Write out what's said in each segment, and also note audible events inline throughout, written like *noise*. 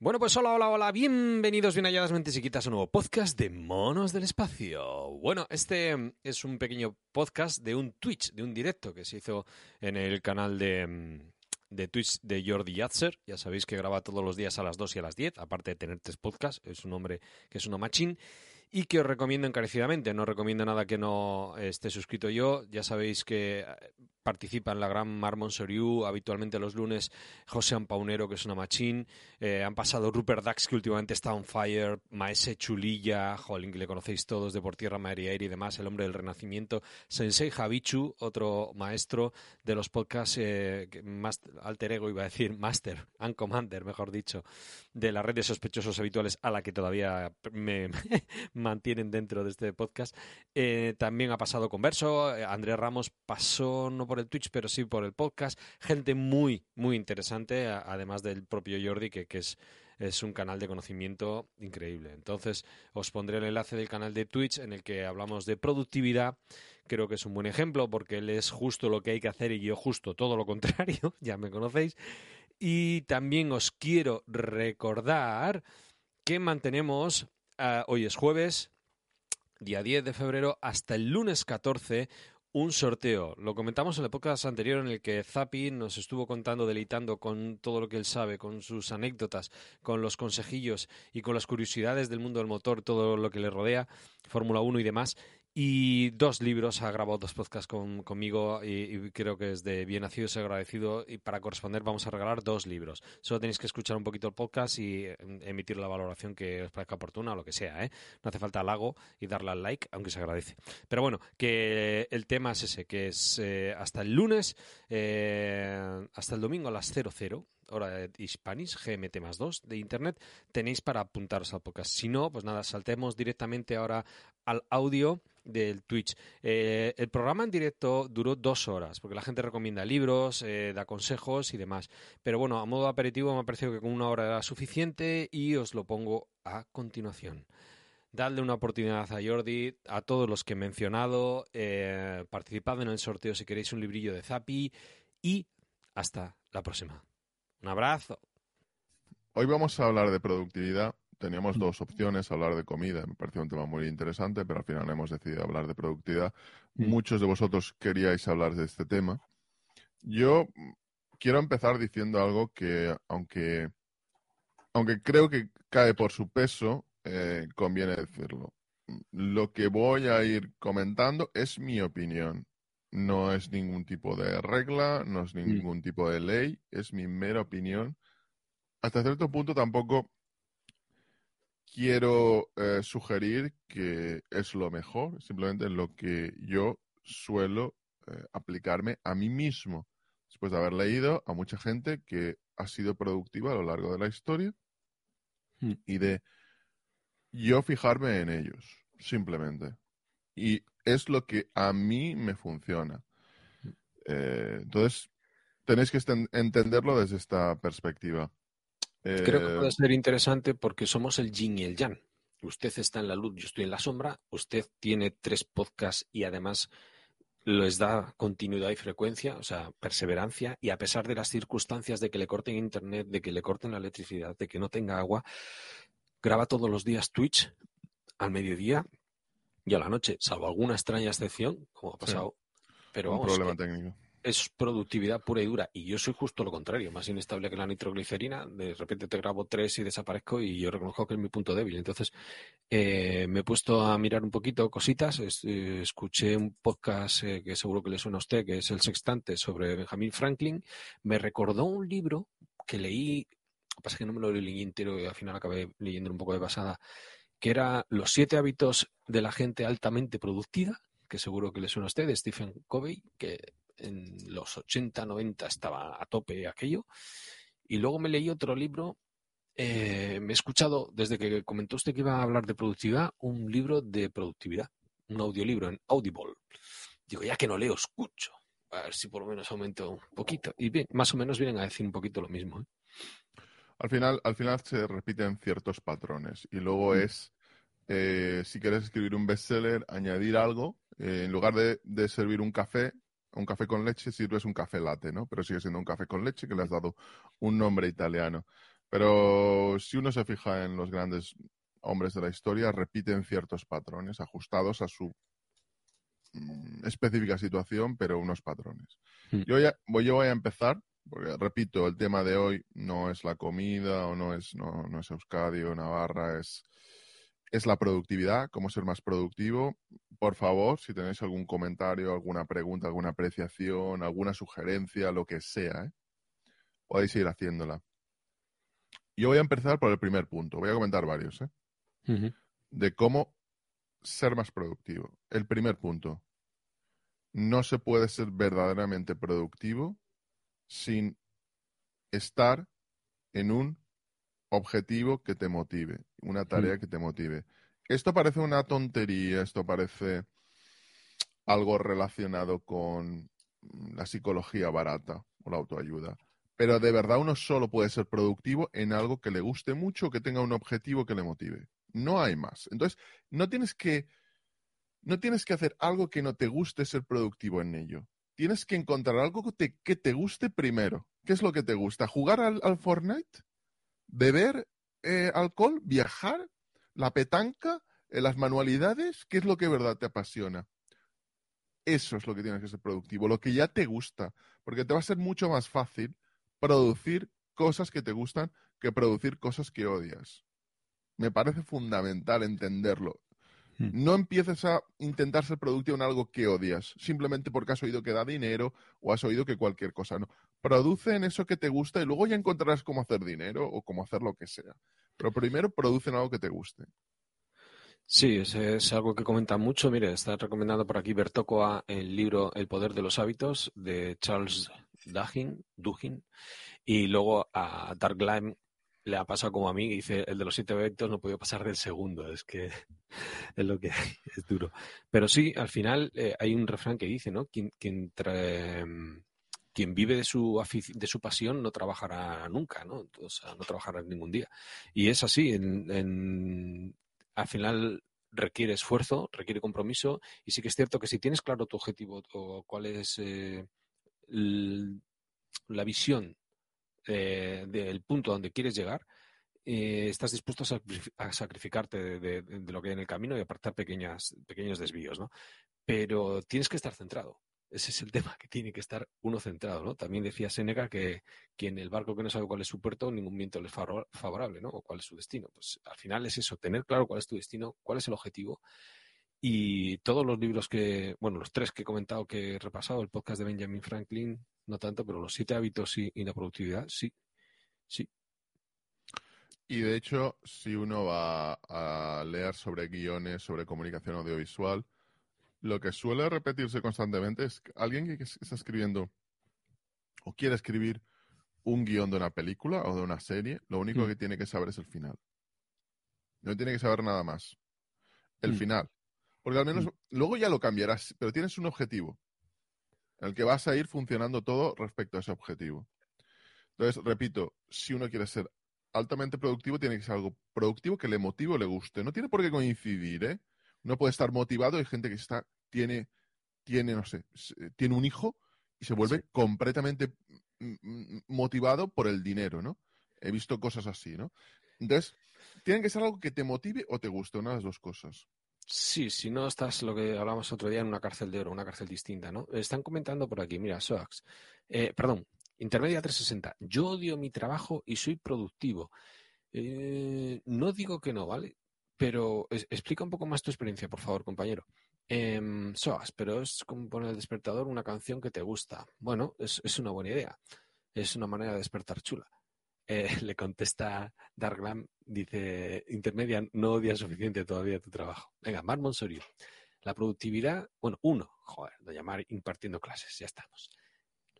Bueno, pues hola, hola, hola, bienvenidos, bien halladas mentes chiquitas a un nuevo podcast de Monos del Espacio. Bueno, este es un pequeño podcast de un Twitch, de un directo que se hizo en el canal de, de Twitch de Jordi Yatzer. Ya sabéis que graba todos los días a las 2 y a las 10, aparte de tener tres podcasts, es un hombre que es una machín y que os recomiendo encarecidamente. No recomiendo nada que no esté suscrito yo. Ya sabéis que participa en la gran Marmon Soriu, habitualmente los lunes José Ampaunero, que es una machín, eh, han pasado Rupert Dax, que últimamente está on fire, Maese Chulilla, Jolín, que le conocéis todos, de Por Tierra, María y demás, el hombre del renacimiento, Sensei Javichu, otro maestro de los podcasts, eh, más, alter ego iba a decir, *laughs* master, and commander, mejor dicho, de la red de sospechosos habituales a la que todavía me *laughs* mantienen dentro de este podcast. Eh, también ha pasado Converso, Andrés Ramos pasó no por el Twitch, pero sí por el podcast. Gente muy, muy interesante, además del propio Jordi, que, que es, es un canal de conocimiento increíble. Entonces, os pondré el enlace del canal de Twitch en el que hablamos de productividad. Creo que es un buen ejemplo porque él es justo lo que hay que hacer y yo justo todo lo contrario, *laughs* ya me conocéis. Y también os quiero recordar que mantenemos, hoy es jueves, día 10 de febrero, hasta el lunes 14, un sorteo. Lo comentamos en la época anterior en el que Zapi nos estuvo contando, deleitando con todo lo que él sabe, con sus anécdotas, con los consejillos y con las curiosidades del mundo del motor, todo lo que le rodea, Fórmula 1 y demás. Y dos libros, ha grabado dos podcasts conmigo y, creo que es de bien nacido, y agradecido. Y para corresponder vamos a regalar dos libros. Solo tenéis que escuchar un poquito el podcast y em, emitir la valoración que os parezca oportuna o lo que sea. ¿eh? No hace falta halago y darle al like, aunque se agradece. Pero bueno, que el tema es ese, que es eh, hasta el lunes, eh, hasta el domingo a las 00 hora de Hispanis, GMT más 2 de Internet, tenéis para apuntaros al podcast. Si no, pues nada, saltemos directamente ahora al audio del Twitch. Eh, el programa en directo duró dos horas, porque la gente recomienda libros, eh, da consejos y demás. Pero bueno, a modo aperitivo me ha parecido que con una hora era suficiente y os lo pongo a continuación. Dadle una oportunidad a Jordi, a todos los que he mencionado, eh, participad en el sorteo si queréis un librillo de Zapi y hasta la próxima. Un abrazo. Hoy vamos a hablar de productividad teníamos mm. dos opciones, hablar de comida, me pareció un tema muy interesante, pero al final hemos decidido hablar de productividad. Mm. Muchos de vosotros queríais hablar de este tema. Yo quiero empezar diciendo algo que, aunque, aunque creo que cae por su peso, eh, conviene decirlo. Lo que voy a ir comentando es mi opinión. No es ningún tipo de regla, no es mm. ningún tipo de ley, es mi mera opinión. Hasta cierto punto tampoco quiero eh, sugerir que es lo mejor, simplemente lo que yo suelo eh, aplicarme a mí mismo, después de haber leído a mucha gente que ha sido productiva a lo largo de la historia hmm. y de yo fijarme en ellos, simplemente. Y es lo que a mí me funciona. Hmm. Eh, entonces, tenéis que entenderlo desde esta perspectiva. Creo que puede eh, ser interesante porque somos el yin y el yang. Usted está en la luz, yo estoy en la sombra. Usted tiene tres podcasts y además les da continuidad y frecuencia, o sea, perseverancia, y a pesar de las circunstancias de que le corten internet, de que le corten la electricidad, de que no tenga agua, graba todos los días Twitch al mediodía y a la noche, salvo alguna extraña excepción, como ha pasado. Pero Un problema técnico es productividad pura y dura. Y yo soy justo lo contrario, más inestable que la nitroglicerina. De repente te grabo tres y desaparezco y yo reconozco que es mi punto débil. Entonces eh, me he puesto a mirar un poquito cositas. Eh, escuché un podcast eh, que seguro que le suena a usted, que es El Sextante, sobre Benjamin Franklin. Me recordó un libro que leí, pasa que no me lo leí entero y al final acabé leyendo un poco de pasada, que era Los siete hábitos de la gente altamente productiva que seguro que le suena a usted, Stephen Covey, que en los 80, 90 estaba a tope aquello. Y luego me leí otro libro. Eh, me he escuchado, desde que comentó usted que iba a hablar de productividad, un libro de productividad, un audiolibro en Audible. Digo, ya que no leo, escucho. A ver si por lo menos aumento un poquito. Y bien, más o menos vienen a decir un poquito lo mismo. ¿eh? Al final, al final se repiten ciertos patrones. Y luego mm. es, eh, si quieres escribir un bestseller, añadir algo. en lugar de servir un café, un café con leche sirves un café latte, ¿no? Pero sigue siendo un café con leche que le has dado un nombre italiano. Pero si uno se fija en los grandes hombres de la historia, repiten ciertos patrones ajustados a su mm, específica situación, pero unos patrones. Mm. Yo, ya, voy, yo voy a empezar, porque repito, el tema de hoy no es la comida o no es, no, no es Euskadi o Navarra, es, es la productividad, cómo ser más productivo. Por favor, si tenéis algún comentario, alguna pregunta, alguna apreciación, alguna sugerencia, lo que sea, ¿eh? podéis ir haciéndola. Yo voy a empezar por el primer punto. Voy a comentar varios, ¿eh? De cómo ser más productivo. El primer punto. No se puede ser verdaderamente productivo sin estar en un objetivo que te motive, una tarea que te motive. Esto parece una tontería, esto parece algo relacionado con la psicología barata o la autoayuda. Pero de verdad uno solo puede ser productivo en algo que le guste mucho que tenga un objetivo que le motive. No hay más. Entonces, no tienes que, no tienes que hacer algo que no te guste ser productivo en ello. Tienes que encontrar algo que te, que te guste primero. ¿Qué es lo que te gusta? ¿Jugar al, al Fortnite? ¿Beber eh, alcohol? ¿Viajar? ¿La petanca? eh, ¿Las manualidades? ¿Qué es lo que de verdad te apasiona? Eso es lo que tienes que ser productivo, lo que ya te gusta, porque te va a ser mucho más fácil producir cosas que te gustan que producir cosas que odias. Me parece fundamental entenderlo. Mm. No empieces a intentar ser productivo en algo que odias, simplemente porque has oído que da dinero o has oído que cualquier cosa. No. Produce en eso que te gusta y luego ya encontrarás cómo hacer dinero o cómo hacer lo que sea. Pero primero produce en algo que te guste. Sí, es, es algo que comentan mucho. Mire, está recomendando por aquí Bertocoa el libro El poder de los hábitos de Charles Duhigg. y luego a Dark Lime le ha pasado como a mí, dice, el de los siete hábitos no podía pasar del segundo, es que *laughs* es lo que hay, *laughs* es duro. Pero sí, al final eh, hay un refrán que dice, ¿no? Quien, quien, quien vive de su, de su pasión no trabajará nunca, ¿no? O sea, no trabajará ningún día. Y es así, en, en- al final requiere esfuerzo, requiere compromiso, y sí que es cierto que si tienes claro tu objetivo o cuál es eh, la visión eh, del punto donde quieres llegar, eh, estás dispuesto a, sacrif- a sacrificarte de, lo que hay en el camino y apartar pequeñas, pequeños desvíos, ¿no? Pero tienes que estar centrado. Ese es el *laughs* tema, que tiene que estar uno centrado, ¿no? También decía Séneca que, que en el barco que no sabe cuál es su puerto, ningún viento le es favorable, ¿no? O cuál es su destino. Pues al final es eso, tener claro cuál es tu destino, cuál es el objetivo. Y todos los libros que, bueno, los tres que he comentado, que he repasado, el podcast de Benjamin Franklin, no tanto, pero los siete hábitos y, y la productividad, sí, sí. Y de hecho, si uno va a leer sobre guiones, sobre comunicación audiovisual, lo que suele repetirse constantemente es que alguien que está escribiendo o quiere escribir un guion de una película o de una serie, lo único Mm. que tiene que saber es el final. No tiene que saber nada más. El Mm. final. Porque al menos luego ya lo cambiarás, pero tienes un objetivo en el que vas a ir funcionando todo respecto a ese objetivo. Entonces, repito, si uno quiere ser altamente productivo, tiene que ser algo productivo que le motive o le guste. No tiene por qué coincidir, ¿eh? Uno puede estar motivado, hay gente que está, tiene, tiene, no sé, tiene un hijo y se vuelve completamente mm, mm, motivado por el dinero, ¿no? He visto cosas así, ¿no? Entonces, tiene que ser algo que te motive o te guste, una de las dos cosas. Sí, si no estás lo que hablamos otro día en una cárcel de oro, una cárcel distinta, ¿no? Están comentando por aquí, mira, Soax, eh, perdón, Intermedia 360, yo odio mi trabajo y soy productivo. Eh, no digo que no, ¿vale? Pero explica un poco más tu experiencia, por favor, compañero. Em, Soax, pero es como poner el despertador una canción que te gusta. Bueno, es, es una buena idea. Es una manera de despertar chula. Eh, *laughs* le contesta Darklam, dice, intermedia, no odias suficiente todavía tu trabajo. Venga, Mar Monsorio. La productividad, bueno, uno, joder, de llamar impartiendo clases, ya estamos.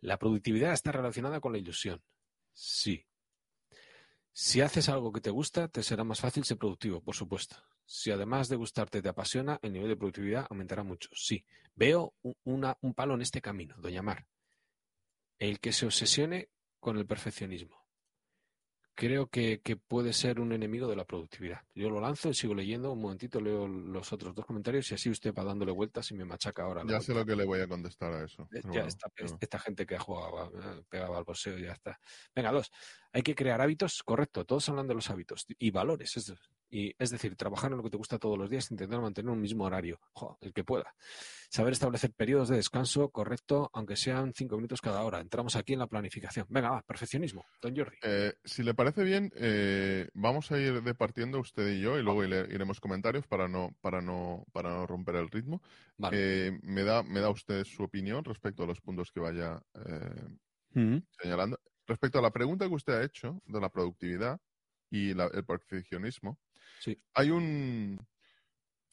La productividad está relacionada con la ilusión. Sí. Si haces algo que te gusta, te será más fácil ser productivo, por supuesto. Si además de gustarte te apasiona, el nivel de productividad aumentará mucho. Sí. Veo un, un palo en este camino, doña Mar. El que se obsesione con el perfeccionismo creo que, que, puede ser un enemigo de la productividad. Yo lo lanzo y sigo leyendo, un momentito leo los otros dos comentarios y así usted va dándole vueltas y me machaca ahora. Ya sé lo que le voy a contestar a eso. Ya bueno, esta, gente que ha jugado, pegaba al boxeo y ya está. Venga, dos. Hay que crear hábitos, correcto, todos hablan de los hábitos y valores. Es, y, es decir, trabajar en lo que te gusta todos los días, intentar mantener un mismo horario, jo, el que pueda. Saber establecer periodos de descanso correcto, aunque sean cinco minutos cada hora. Entramos aquí en la planificación. Venga, va, perfeccionismo. Don Jordi. Eh, si le parece bien, eh, vamos a ir departiendo usted y yo y luego iremos comentarios para no, para no, para no romper el ritmo. Vale. Eh, me, da, me da usted su opinión respecto a los puntos que vaya Mm señalando. Respecto a la pregunta que usted ha hecho de la productividad y la, el perfeccionismo, Sí. hay un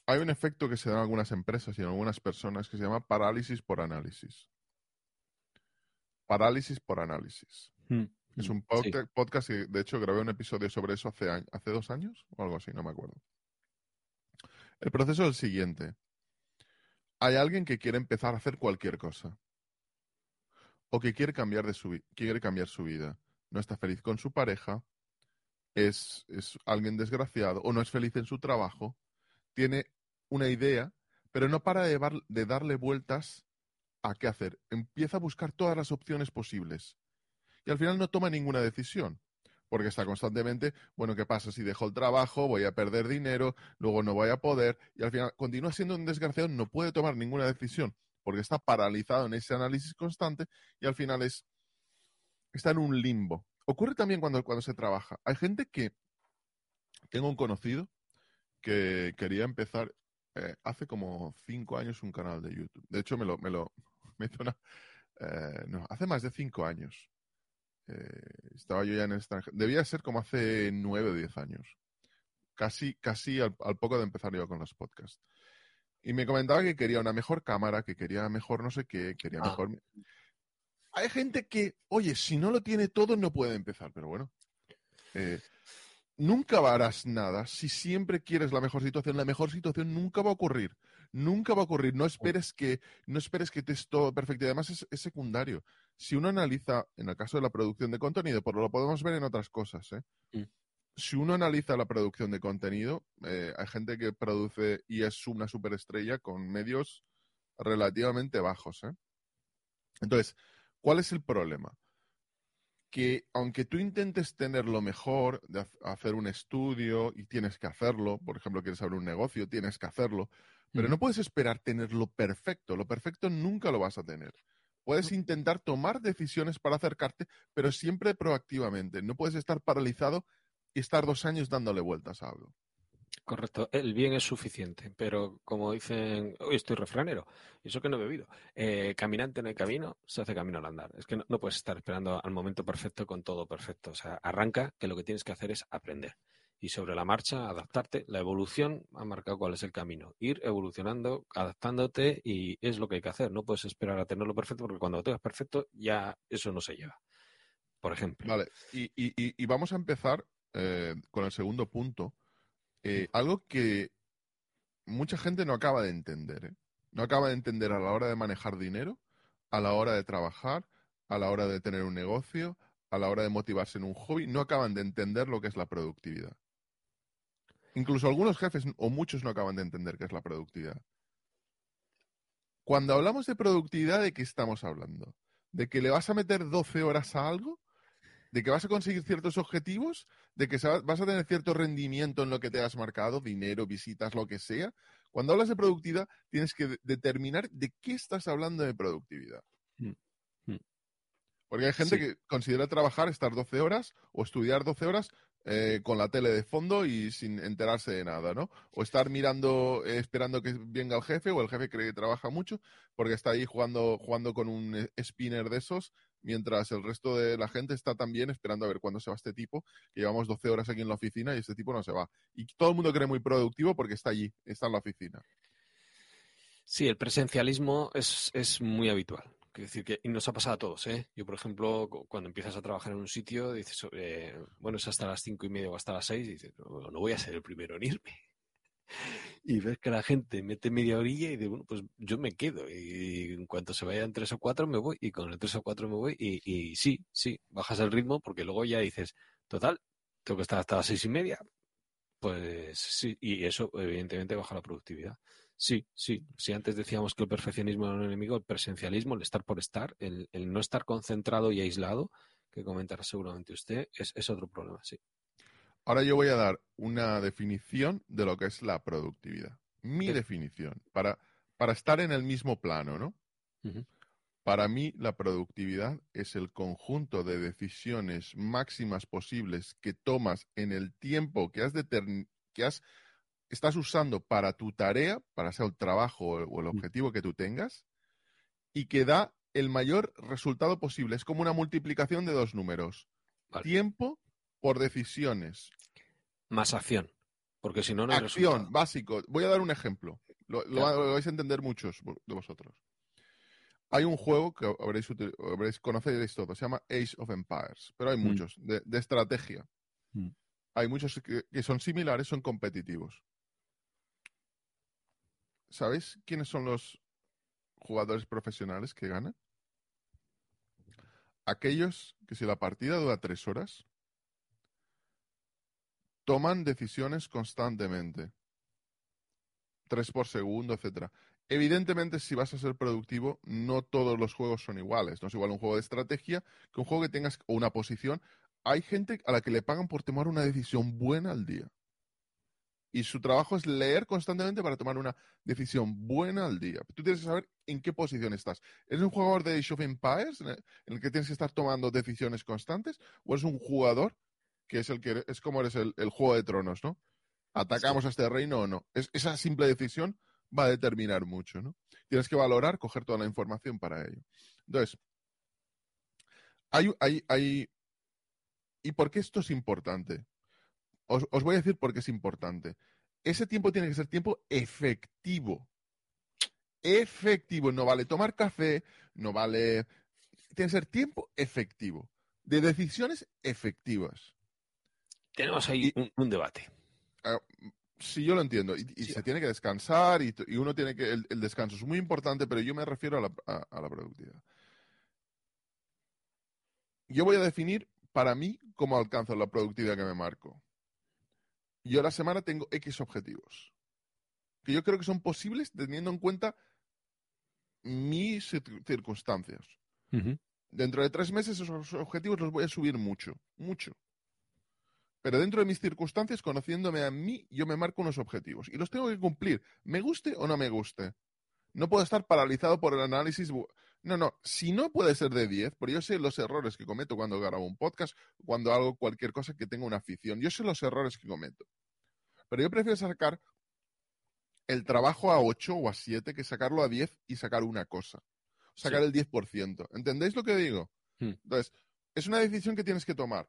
hay un efecto que se da en algunas empresas y en algunas personas que se llama parálisis por análisis. Parálisis por análisis. Mm. Es un podcast, sí. podcast, que de hecho grabé un episodio sobre eso hace, hace dos años o algo así, no me acuerdo. El proceso es el siguiente. Hay alguien que quiere empezar a hacer cualquier cosa. O que quiere cambiar, de su, quiere cambiar su vida. No está feliz con su pareja. Es, es alguien desgraciado. O no es feliz en su trabajo. Tiene una idea, pero no para de, darle vueltas a qué hacer. Empieza a buscar todas las opciones posibles y al final no toma ninguna decisión. Porque está constantemente, bueno, ¿qué pasa si dejo el trabajo? Voy a perder dinero, luego no voy a poder, y al final continúa siendo un desgraciado, no puede tomar ninguna decisión, porque está paralizado en ese análisis constante y al final es, está en un limbo. Ocurre también cuando, cuando se trabaja. Hay gente que, tengo un conocido que quería empezar eh, hace como cinco años un canal de YouTube. De hecho, me lo, me lo, *laughs* me hizo una, eh, no, hace más de cinco años. Eh, estaba yo ya en el extranjero. Debía ser como hace nueve o diez años. Casi, casi al, al, poco de empezar yo con los podcasts. Y me comentaba que quería una mejor cámara, que quería mejor no sé qué, quería Ah. mejor. Hay gente que, oye, si no lo tiene todo, no puede empezar, pero bueno. eh, nunca harás nada si siempre quieres la mejor situación. La mejor situación nunca va a ocurrir. Nunca va a ocurrir. No esperes que, no esperes que estés todo perfecto. Y además es, es, secundario. Si uno analiza, en el caso de la producción de contenido, pero lo podemos ver en otras cosas, ¿eh? Mm. Si uno analiza la producción de contenido, eh, hay gente que produce y es una superestrella con medios relativamente bajos, ¿eh? Entonces, ¿cuál es el problema? que aunque tú intentes tener lo mejor, de hacer un estudio y tienes que hacerlo, por ejemplo, quieres abrir un negocio, tienes que hacerlo, pero no puedes esperar tener lo perfecto. Lo perfecto nunca lo vas a tener. Puedes intentar tomar decisiones para acercarte, pero siempre proactivamente. No puedes estar paralizado y estar dos años dándole vueltas a algo. Correcto, el bien es suficiente, pero como dicen, hoy estoy refranero, y eso que no he bebido, eh, caminante en el camino, se hace camino al andar. Es que no, puedes estar esperando al momento perfecto con todo perfecto. O sea, arranca que lo que tienes que hacer es aprender. Y sobre la marcha, adaptarte. La evolución ha marcado cuál es el camino. Ir evolucionando, adaptándote, y es lo que hay que hacer. No puedes esperar a tenerlo perfecto, porque cuando lo tengas perfecto, ya eso no se lleva. Por ejemplo. Vale, y, y, y vamos a empezar eh, con el segundo punto eh, algo que mucha gente no acaba de entender. ¿eh? No acaba de entender a la hora de manejar dinero, a la hora de trabajar, a la hora de tener un negocio, a la hora de motivarse en un hobby. No acaban de entender lo que es la productividad. Incluso algunos jefes o muchos no acaban de entender qué es la productividad. Cuando hablamos de productividad, ¿de qué estamos hablando? ¿De que le vas a meter 12 horas a algo? De que vas a conseguir ciertos objetivos, de que vas a tener cierto rendimiento en lo que te has marcado, dinero, visitas, lo que sea. Cuando hablas de productividad, tienes que determinar de qué estás hablando de productividad. Mm. Mm. Porque hay gente sí. que considera trabajar, estar 12 horas o estudiar 12 horas eh, con la tele de fondo y sin enterarse de nada, ¿no? O estar mirando, eh, esperando que venga el jefe o el jefe cree que trabaja mucho porque está ahí jugando, jugando con un eh, spinner de esos mientras el resto de la gente está también esperando a ver cuándo se va este tipo, que llevamos 12 horas aquí en la oficina y este tipo no se va. Y todo el mundo cree muy productivo porque está allí, está en la oficina. Sí, el presencialismo es, es muy habitual. Quiero decir que y nos ha pasado a todos, ¿eh? Yo, por ejemplo, cuando empiezas a trabajar en un sitio, dices, eh, bueno, es hasta las cinco y media o hasta las seis, y dices, no, no voy a ser el primero en irme y ves que la gente mete media orilla y dice, bueno, pues yo me quedo y en cuanto se vayan tres o cuatro me voy y con el tres o cuatro me voy y, sí, sí, bajas el ritmo porque luego ya dices, total, tengo que estar hasta las seis y media, pues sí, y eso evidentemente baja la productividad. Sí, sí. Si antes decíamos que el perfeccionismo era un enemigo, el presencialismo, el estar por estar, el, no estar concentrado y aislado, que comentará seguramente usted, es, otro problema, sí. Ahora yo voy a dar una definición de lo que es la productividad. Mi definición, para, para estar en el mismo plano, ¿no? Para mí, la productividad es el conjunto de decisiones máximas posibles que tomas en el tiempo que has, que has estás usando para tu tarea, para hacer el trabajo o el objetivo que tú tengas, y que da el mayor resultado posible. Es como una multiplicación de dos números. Tiempo por decisiones. Más acción. Porque si no, no hay Acción, básico. Voy a dar un ejemplo. Lo, vais a entender muchos de vosotros. Hay un juego que habréis, habréis conoceréis todo, se llama Age of Empires, pero hay mm. muchos, de, estrategia. Mm. Hay muchos que, son similares, son competitivos. ¿Sabéis quiénes son los jugadores profesionales que ganan? Aquellos que si la partida dura tres horas, toman decisiones constantemente. Tres por segundo, etcétera. Evidentemente, si vas a ser productivo, no todos los juegos son iguales. No es igual un juego de estrategia que un juego que tengas una posición. Hay gente a la que le pagan por tomar una decisión buena al día y su trabajo es leer constantemente para tomar una decisión buena al día. Tú tienes que saber en qué posición estás. ¿Eres un jugador de Age of en el, que tienes que estar tomando decisiones constantes? ¿O eres un jugador que es el que es como eres el, juego de tronos, ¿no? ¿Atacamos a este reino o no? esa simple decisión va a determinar mucho, ¿no? Tienes que valorar, coger toda la información para ello. Entonces, hay, hay, hay... ¿Y por qué esto es importante? Os, voy a decir por qué es importante. Ese tiempo tiene que ser tiempo efectivo. Efectivo. No vale tomar café, no vale. Tiene que ser tiempo efectivo. De decisiones efectivas. Tenemos ahí un, debate. Ah, sí, yo lo entiendo. Y, se tiene que descansar y, uno tiene que. El, descanso es muy importante, pero yo me refiero a la, a la productividad. Yo voy a definir para mí cómo alcanzo la productividad que me marco yo a la semana tengo X objetivos. Que yo creo que son posibles teniendo en cuenta mis circunstancias. Dentro de tres meses esos objetivos los voy a subir mucho, mucho. Pero dentro de mis circunstancias, conociéndome a mí, yo me marco unos objetivos y los tengo que cumplir, me guste o no me guste. No puedo estar paralizado por el análisis. No, no, si no puede ser de 10, porque yo sé los errores que cometo cuando grabo un podcast, cuando hago cualquier cosa que tenga una afición. Yo sé los errores que cometo. Pero yo prefiero sacar el trabajo a 8 o a 7 que sacarlo a 10 y sacar una cosa. Sacar el 10%. ¿Entendéis lo que digo? Hmm. Entonces, es una decisión que tienes que tomar.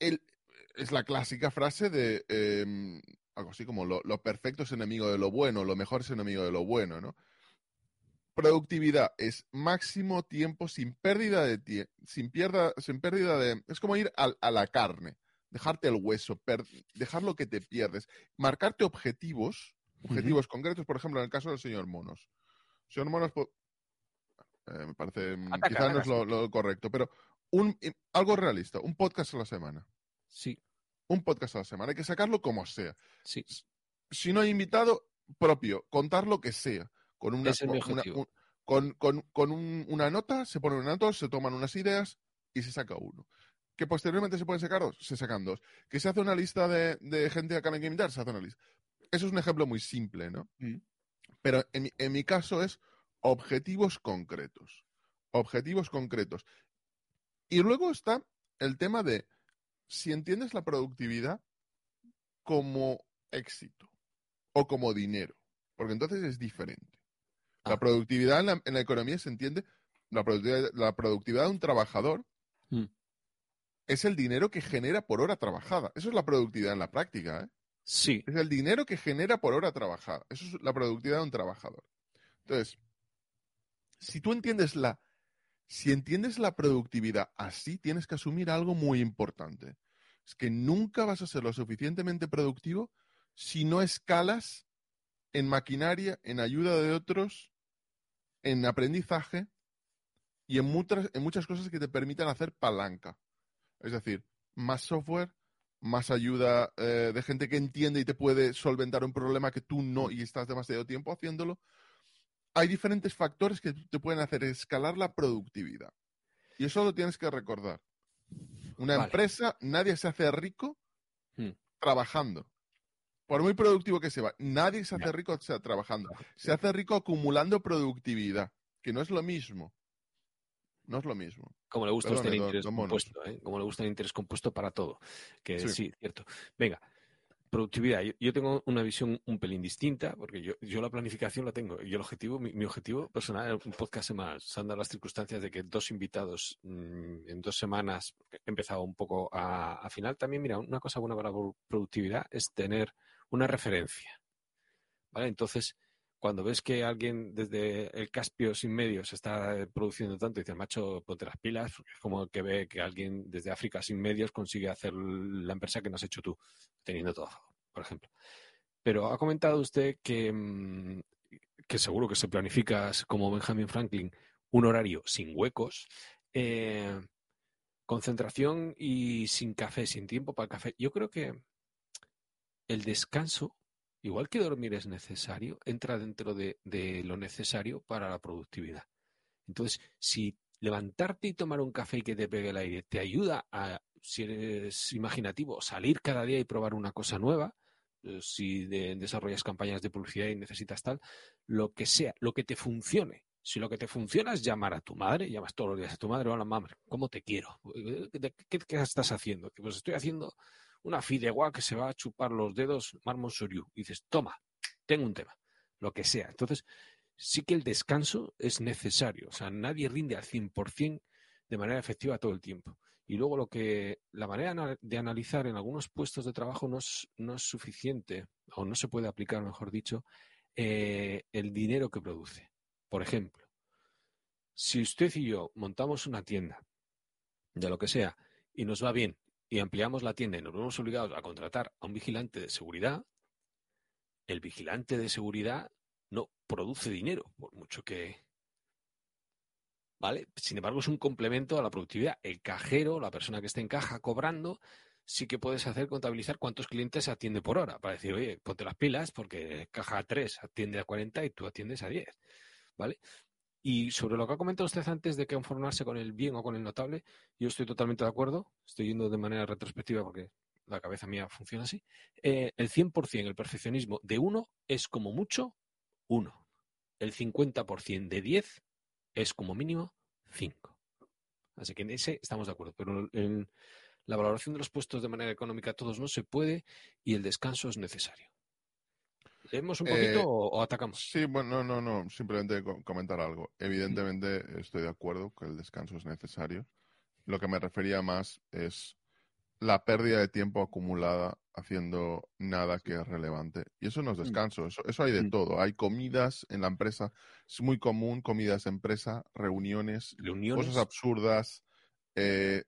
Es la clásica frase de em, algo así como lo, perfecto es enemigo de lo bueno, lo mejor es enemigo de lo bueno, ¿no? Productividad es máximo tiempo sin pérdida de tiempo, sin, sin pérdida de... Es como ir a, la carne, dejarte el hueso, dejar lo que te pierdes, marcarte objetivos, objetivos concretos, por ejemplo, en el caso del señor Monos. señor Monos, eh, me parece, quizás no es lo, correcto, pero un, algo realista, un podcast a la semana. Sí un podcast a la semana. Hay que sacarlo como sea. Sí. Si no hay invitado, propio, contar lo que sea. Con una, con, con, una nota, se pone una nota, se toman unas ideas y se saca uno. Que posteriormente se pueden sacar dos, se sacan dos. Que se hace una lista de, gente a que hay que invitar, se hace una lista. Eso es un ejemplo muy simple, ¿no? Mm. Pero en, en mi caso es objetivos concretos. Objetivos concretos. Y luego está el tema de si entiendes la productividad como éxito o como dinero, porque entonces es diferente. La ah. productividad en la, economía se entiende, la productividad, la productividad de un trabajador mm. es el dinero que genera por hora trabajada. Eso es la productividad en la práctica. ¿eh? Sí. Es el dinero que genera por hora trabajada. Eso es la productividad de un trabajador. Entonces, si tú entiendes la si entiendes la productividad así, tienes que asumir algo muy importante. Es que nunca vas a ser lo suficientemente productivo si no escalas en maquinaria, en ayuda de otros, en aprendizaje y en muchas, en muchas cosas que te permitan hacer palanca. Es decir, más software, más ayuda eh, de gente que entiende y te puede solventar un problema que tú no y estás demasiado tiempo haciéndolo. Hay diferentes factores que te pueden hacer escalar la productividad. Y eso lo tienes que recordar. Una empresa, nadie se hace rico hmm. trabajando. Por muy productivo que sea, nadie se hace rico trabajando. Se hace rico acumulando productividad, que no es lo mismo. No es lo mismo. Como le gusta usted el interés compuesto, ¿eh? Como le gusta el interés compuesto para todo. Que sí, cierto. Venga, productividad. Yo, tengo una visión un pelín distinta, porque yo, yo la planificación la tengo. Y el objetivo, mi, objetivo personal, un podcast más, se han dado las circunstancias de que dos invitados mm, en dos semanas he empezado un poco a, a final. También, mira, una cosa buena para la productividad es tener una referencia. ¿Vale? Entonces, cuando ves que alguien desde el Caspio sin medios está eh, produciendo tanto, dices, macho, ponte las pilas, porque es como que ve que alguien desde África sin medios consigue hacer la empresa que no has hecho tú, teniendo todo a favor, por ejemplo. Pero ha comentado usted que, mm, seguro que se planifica, como Benjamin Franklin, un horario sin huecos, eh, concentración y sin café, sin tiempo para el café. Yo creo que el descanso igual que dormir es necesario, entra dentro de, lo necesario para la productividad. Entonces, si levantarte y tomar un café y que te pegue el aire te ayuda a, si eres imaginativo, salir cada día y probar una cosa nueva, eh, si desarrollas campañas de publicidad y necesitas tal, lo que sea, lo que te funcione. Si lo que te funciona es llamar a tu madre, llamas todos los días a tu madre, hola mamá, ¿cómo te quiero? ¿Qué, qué estás haciendo? Pues estoy haciendo una fideuá que se va a chupar los dedos, Marmon Soryu. Y dices, toma, tengo un tema, lo que sea. Entonces, sí que el descanso es necesario. O sea, nadie rinde al 100% de manera efectiva todo el tiempo. Y luego lo que la manera de analizar en algunos puestos de trabajo no es, no es suficiente, o no se puede aplicar, mejor dicho, eh, el dinero que produce. Por ejemplo, si usted y yo montamos una tienda de lo que sea y nos va bien y ampliamos la tienda y nos vemos obligados a contratar a un vigilante de seguridad, el vigilante de seguridad no produce dinero, por mucho que... ¿Vale? Sin embargo, es un complemento a la productividad. El cajero, la persona que esté en caja cobrando, sí que puedes hacer contabilizar cuántos clientes atiende por hora, para decir, oye, ponte las pilas porque caja 3 atiende a 40 y tú atiendes a 10. ¿Vale? Y sobre lo que ha comentado usted antes de conformarse con el bien o con el notable, yo estoy totalmente de acuerdo. Estoy yendo de manera retrospectiva porque la cabeza mía funciona así. Eh, el 100%, el perfeccionismo de uno es como mucho uno. El 50% de 10 es como mínimo 5. Así que en ese estamos de acuerdo. Pero en la valoración de los puestos de manera económica todos no se puede y el descanso es necesario. ¿Leemos un poquito eh, o, atacamos? Sí, bueno, no, no, no, simplemente comentar algo. Evidentemente estoy de acuerdo que el descanso es necesario. Lo que me refería más es la pérdida de tiempo acumulada haciendo nada que es relevante. Y eso no es mm. descanso, eso, eso hay de mm. todo. Hay comidas en la empresa, es muy común, comidas de empresa, reuniones, cosas absurdas, eh,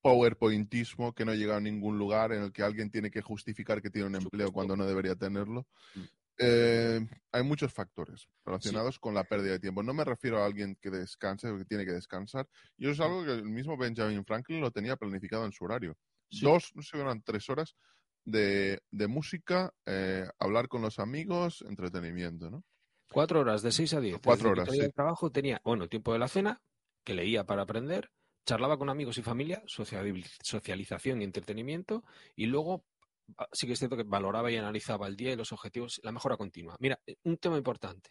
powerpointismo que no llega a ningún lugar en el que alguien tiene que justificar que tiene un empleo cuando no debería tenerlo. Mm. Eh, hay muchos factores relacionados con la pérdida de tiempo. No me refiero a alguien que descanse o que tiene que descansar. Y eso es algo que el mismo Benjamin Franklin lo tenía planificado en su horario. Dos, no sé, eran tres horas de, música, eh, hablar con los amigos, entretenimiento, ¿no? Cuatro horas, de seis a diez. Cuatro horas. Sí. trabajo tenía, bueno, tiempo de la cena, que leía para aprender, charlaba con amigos y familia, socialización y entretenimiento, y luego ah, sí que es cierto que valoraba y analizaba el día y los objetivos, la mejora continua. Mira, eh, un tema importante.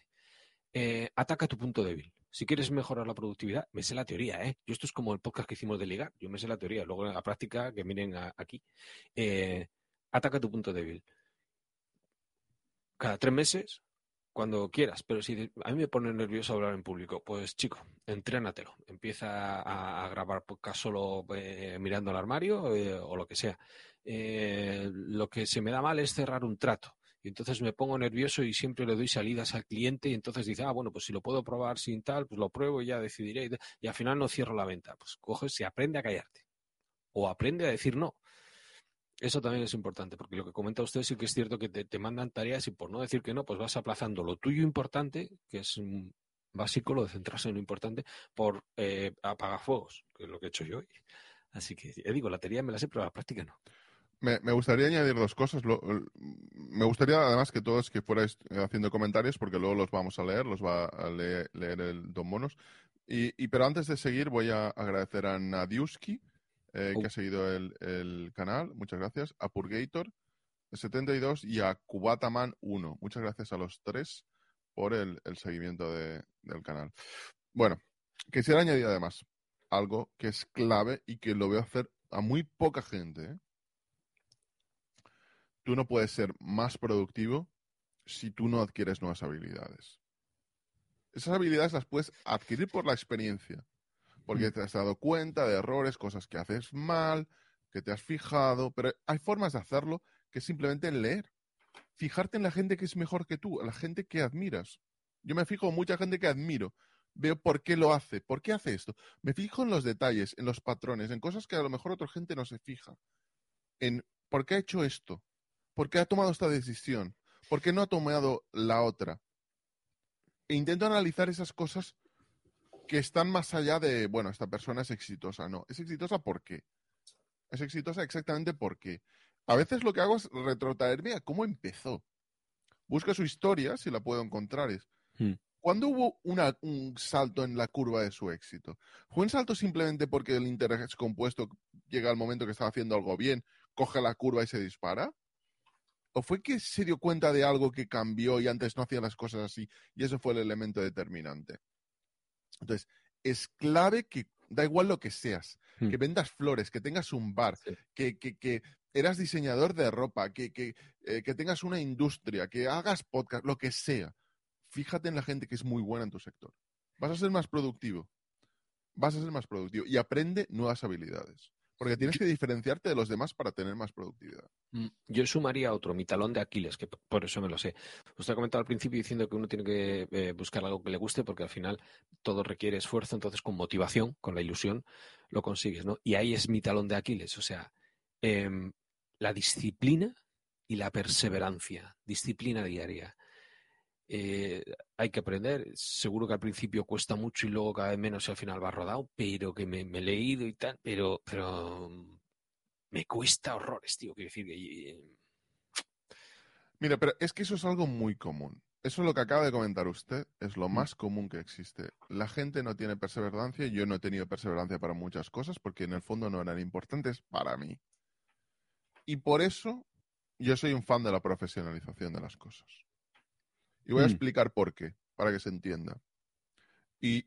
Eh, ataca tu punto débil. Si quieres mejorar la productividad, me sé la teoría, ¿eh? Yo esto es como el podcast que hicimos de ligar. Yo me sé la teoría. Luego en la práctica, que miren aquí. Eh, ataca tu punto débil. Cada tres meses, cuando quieras, pero si a mí me pone nervioso hablar en público, pues chico, entrénatelo. Empieza a, grabar podcast solo eh, mirando al armario eh, o lo que sea. Eh, lo que se me da mal es cerrar un trato. Y entonces me pongo nervioso y siempre le doy salidas al cliente y entonces dice, ah, bueno, pues si lo puedo probar sin tal, pues lo pruebo y ya decidiré. Y al final no cierro la venta. Pues coges y aprende a callarte. O aprende a decir no. Eso también es importante, porque lo que comenta usted sí que es cierto que te, mandan tareas y por no decir que no, pues vas aplazando lo tuyo importante, que es básico, lo de centrarse en lo importante, por eh, apagafuegos, que es lo que he hecho yo hoy. Así que, ya digo, la teoría me la sé, pero la práctica no. Me, gustaría añadir dos cosas. me gustaría además que todos que fuerais haciendo comentarios, porque luego los vamos a leer, los va a leer, el Don Monos. Y, pero antes de seguir, voy a agradecer a Nadiuski, eh, que oh. ha seguido el, canal. Muchas gracias. A Purgator 72 y a Cubataman 1. Muchas gracias a los tres por el, seguimiento del canal. Bueno, quisiera añadir además algo que es clave y que lo veo hacer a muy poca gente. ¿eh? tú no puedes ser más productivo si tú no adquieres nuevas habilidades. Esas habilidades las puedes adquirir por la experiencia, porque mm. te has dado cuenta de errores, cosas que haces mal, que te has fijado, pero hay formas de hacerlo que simplemente leer. Fijarte en la gente que es mejor que tú, la gente que admiras. Yo me fijo en mucha gente que admiro. Veo por qué lo hace, por qué hace esto. Me fijo en los detalles, en los patrones, en cosas que a lo mejor otra gente no se fija. En por qué ha hecho esto, ¿Por qué ha tomado esta decisión? ¿Por qué no ha tomado la otra? E intento analizar esas cosas que están más allá de, bueno, esta persona es exitosa. No, es exitosa ¿por qué? Es exitosa exactamente por qué. A veces lo que hago es retrotraerme a cómo empezó. Busca su historia, si la puedo encontrar. Es, hmm. ¿Cuándo hubo un salto en la curva de su éxito? ¿Fue un salto simplemente porque el interés compuesto llega al momento que estaba haciendo algo bien, coge la curva y se dispara? ¿O fue que se dio cuenta de algo que cambió y antes no hacía las cosas así? Y eso fue el elemento determinante. Entonces, es clave que da igual lo que seas, hmm. que vendas flores, que tengas un bar, que, que, eras diseñador de ropa, que, eh, que, tengas una industria, que hagas podcast, lo que sea. Fíjate en la gente que es muy buena en tu sector. Vas a ser más productivo. Vas a ser más productivo y aprende nuevas habilidades. Porque tienes que diferenciarte de los demás para tener más productividad. Mm, yo sumaría otro, mi talón de Aquiles, que por eso me lo sé. Usted ha comentado al principio diciendo que uno tiene que eh, buscar algo que le guste, porque al final todo requiere esfuerzo, entonces con motivación, con la ilusión, lo consigues, ¿no? Y ahí es mi talón de Aquiles, o sea, em, la disciplina y la perseverancia, disciplina diaria. Eh, hay que aprender. Seguro que al principio cuesta mucho y luego cada vez menos y al final va rodado, pero que me, he leído y tal, pero, pero me cuesta horrores, tío. Quiero decir que. Eh, Mira, pero es que eso es algo muy común. Eso es lo que acaba de comentar usted, es lo mm. más común que existe. La gente no tiene perseverancia, yo no he tenido perseverancia para muchas cosas porque en el fondo no eran importantes para mí. Y por eso yo soy un fan de la profesionalización de las cosas. Y voy a mm. explicar por qué, para que se entienda. Y,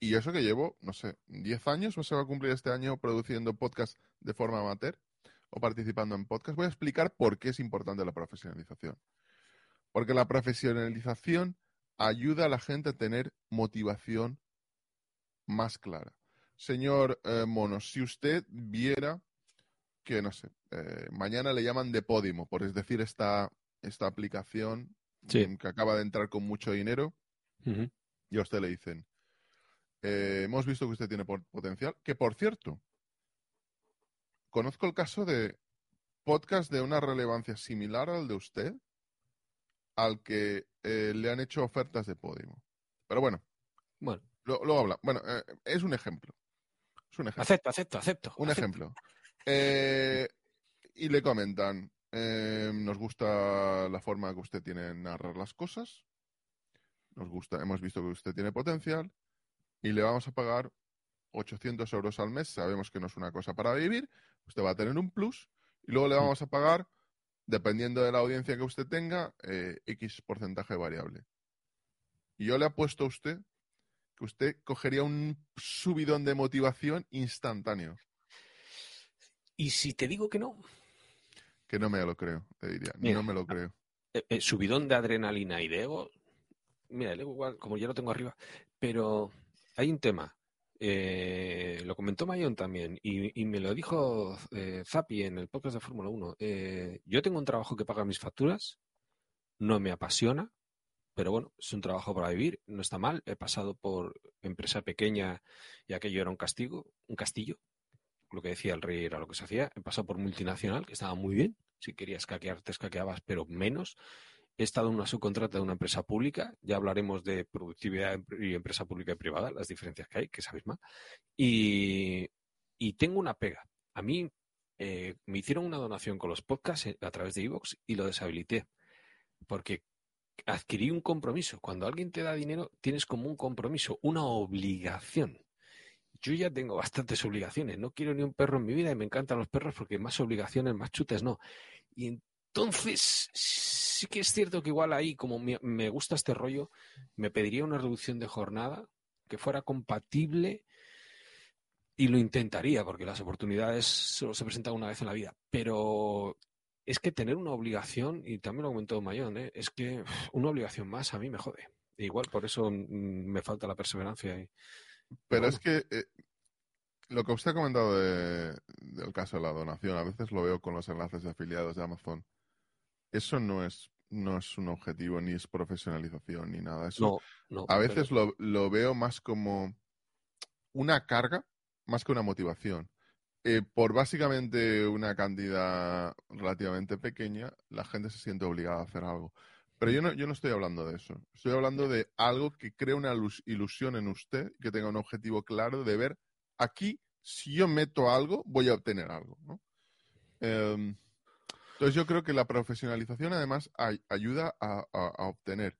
y eso que llevo, no sé, 10 años o se va a cumplir este año produciendo podcast de forma amateur o participando en podcast, voy a explicar por qué es importante la profesionalización. Porque la profesionalización ayuda a la gente a tener motivación más clara. Señor eh, Monos, si usted viera que, no sé, eh, mañana le llaman de Podimo, por es decir, esta, esta aplicación que acaba de entrar con mucho dinero, y a usted le dicen, eh, hemos visto que usted tiene potencial, que por cierto, conozco el caso de podcast de una relevancia similar al de usted, al que eh, le han hecho ofertas de Podimo. Pero bueno, bueno. luego habla. Bueno, eh, es un ejemplo. Es un ejemplo. Acepto, acepto, acepto. Un ejemplo. y le comentan, Em, nos gusta la forma que usted tiene de narrar las cosas. Nos gusta, hemos visto que usted tiene potencial y le vamos a pagar 800 euros al mes. Sabemos que no es una cosa para vivir. Usted va a tener un plus y luego le vamos a pagar, dependiendo de la audiencia que usted tenga, eh, X porcentaje variable. Y yo le apuesto a usted que usted cogería un subidón de motivación instantáneo. ¿Y si te digo que no? Que no me lo creo, te diría. no me lo creo. Eh, eh, subidón de adrenalina y de ego. Mira, el ego igual, como ya lo tengo arriba. Pero hay un tema. Eh, lo comentó Mayon también y, me lo dijo Zapi en el podcast de Fórmula 1. yo tengo un trabajo que paga mis facturas, no me apasiona, pero bueno, es un trabajo para vivir, no está mal. He pasado por empresa pequeña y aquello era un castigo, un castillo, lo que decía el rey era lo que se hacía. He pasado por multinacional, que estaba muy bien. Si querías caquear, te escaqueabas, pero menos. He estado en una subcontrata de una empresa pública. Ya hablaremos de productividad y empresa pública y privada, las diferencias que hay, que sabéis más. Y, Y tengo una pega. A mí eh, me hicieron una donación con los podcasts eh, a través de iVoox y lo deshabilité. Porque adquirí un compromiso. Cuando alguien te da dinero, tienes como un compromiso, una obligación. Yo ya tengo bastantes obligaciones. No quiero ni un perro en mi vida y me encantan los perros porque más obligaciones, más chutes, no. Y entonces, sí que es cierto que igual ahí, como me, gusta este rollo, me pediría una reducción de jornada que fuera compatible y lo intentaría porque las oportunidades solo se presentan una vez en la vida. Pero es que tener una obligación, y también lo comentó Mayón, ¿eh? es que una obligación más a mí me jode. Igual por eso mm, me falta la perseverancia. Y, Pero es que eh, lo que usted ha comentado de- del caso de la donación, a veces lo veo con los enlaces de afiliados de Amazon. Eso no es, no es un objetivo, ni es profesionalización, ni nada. Eso no, no. a pero- veces lo, lo veo más como una carga, más que una motivación. Eh, por básicamente una cantidad relativamente pequeña, la gente se siente obligada a hacer algo. Pero yo no, yo no estoy hablando de eso. Estoy hablando de algo que crea una ilus- ilusión en usted, que tenga un objetivo claro de ver aquí, si yo meto algo, voy a obtener algo. ¿no? Em, entonces yo creo que la profesionalización además ay- ayuda a- a- a obtener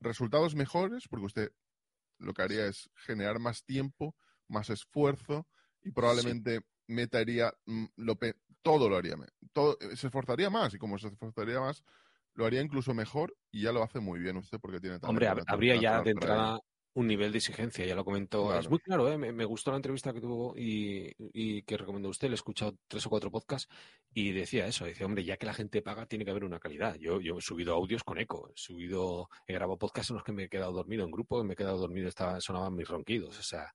resultados mejores, porque usted lo que haría es generar más tiempo, más esfuerzo y probablemente metería mm, lo todo lo haría, todo, se esforzaría más y como se esforzaría más, lo haría incluso mejor y ya lo hace muy bien usted porque tiene Hombre, habría ya de entrada un nivel de exigencia, ya lo comentó. Claro. Es muy claro, ¿eh? me, me gustó la entrevista que tuvo y, y que recomendó usted. Le he escuchado tres o cuatro podcasts y decía eso. Decía, hombre, ya que la gente paga, tiene que haber una calidad. Yo, yo he subido audios con eco, he subido, he grabado podcasts en los que me he quedado dormido en grupo, me he quedado dormido, estaba, sonaban mis ronquidos. O sea,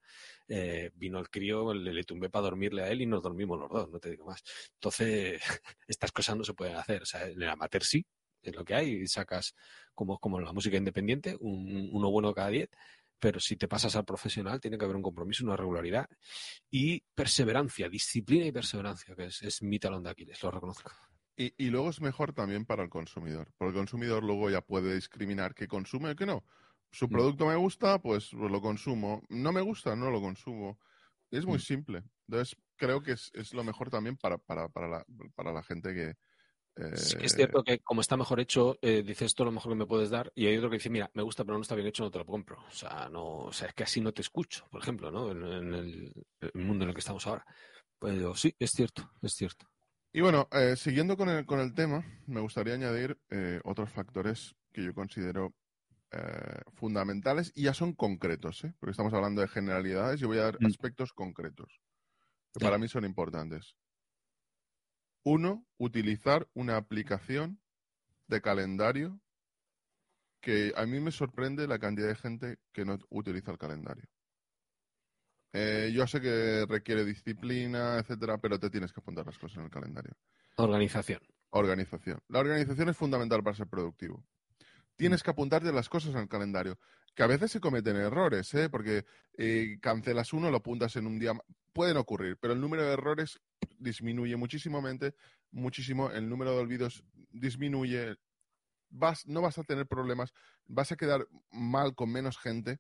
eh, vino el crío, le, le tumbé para dormirle a él y nos dormimos los dos, no te digo más. Entonces, *laughs* estas cosas no se pueden hacer. O sea, en el amateur sí, es lo que hay, y sacas como, como la música independiente, un- uno bueno cada diez, pero si te pasas al profesional tiene que haber un compromiso, una regularidad y perseverancia, disciplina y perseverancia, que es, es mi talón de Aquiles, lo reconozco. Y, y luego es mejor también para el consumidor, porque el consumidor luego ya puede discriminar qué consume y qué no. Su Mm. producto me gusta, pues, pues lo consumo. No me gusta, no lo consumo. Es muy Mm. simple. Entonces, creo que es, es lo mejor también para, para, para, la, para la gente que... Sí es eh, cierto que como está mejor hecho, eh, dices esto es lo mejor que me puedes dar y hay otro que dice, mira, me gusta pero no está bien hecho, no te lo compro. O sea, no, o sea, es que así no te escucho, por ejemplo, ¿no? En, en el, el mundo en el que estamos ahora. Pues digo, sí, es cierto, es cierto. Y bueno, eh, siguiendo con el, con el tema, me gustaría añadir eh, otros factores que yo considero eh, fundamentales y ya son concretos, ¿eh? porque estamos hablando de generalidades y voy a dar Mm. aspectos concretos que para mí son importantes. Uno, utilizar una aplicación de calendario que a mí me sorprende la cantidad de gente que no utiliza el calendario. Eh, yo sé que requiere disciplina, etcétera, pero te tienes que apuntar las cosas en el calendario. Organización. Organización. La organización es fundamental para ser productivo. Tienes que apuntarte las cosas en el calendario, que a veces se cometen errores, ¿eh? porque eh, cancelas uno, lo apuntas en un día. Pueden ocurrir, pero el número de errores disminuye muchísimamente, muchísimo, el número de olvidos disminuye, vas, no vas a tener problemas, vas a quedar mal con menos gente,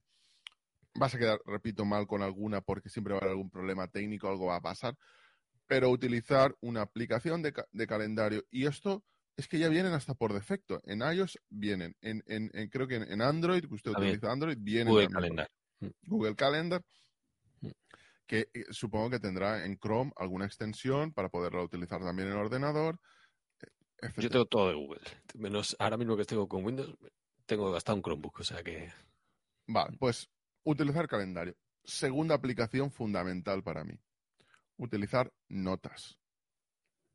vas a quedar, repito, mal con alguna porque siempre va a haber algún problema técnico, algo va a pasar, pero utilizar una aplicación de, ca- de calendario y esto es que ya vienen hasta por defecto. En iOS vienen, en, en- en- creo que en, en Android, que usted También. utiliza Android, vienen Google también. Calendar. Google Calendar, Mm. Que eh, supongo que tendrá en Chrome alguna extensión para poderla utilizar también en ordenador. eh, Yo tengo todo de Google. *laughs* Menos ahora mismo que tengo con Windows, tengo hasta un Chromebook, o sea que Vale, pues utilizar calendario. Segunda aplicación fundamental para mí. Utilizar notas.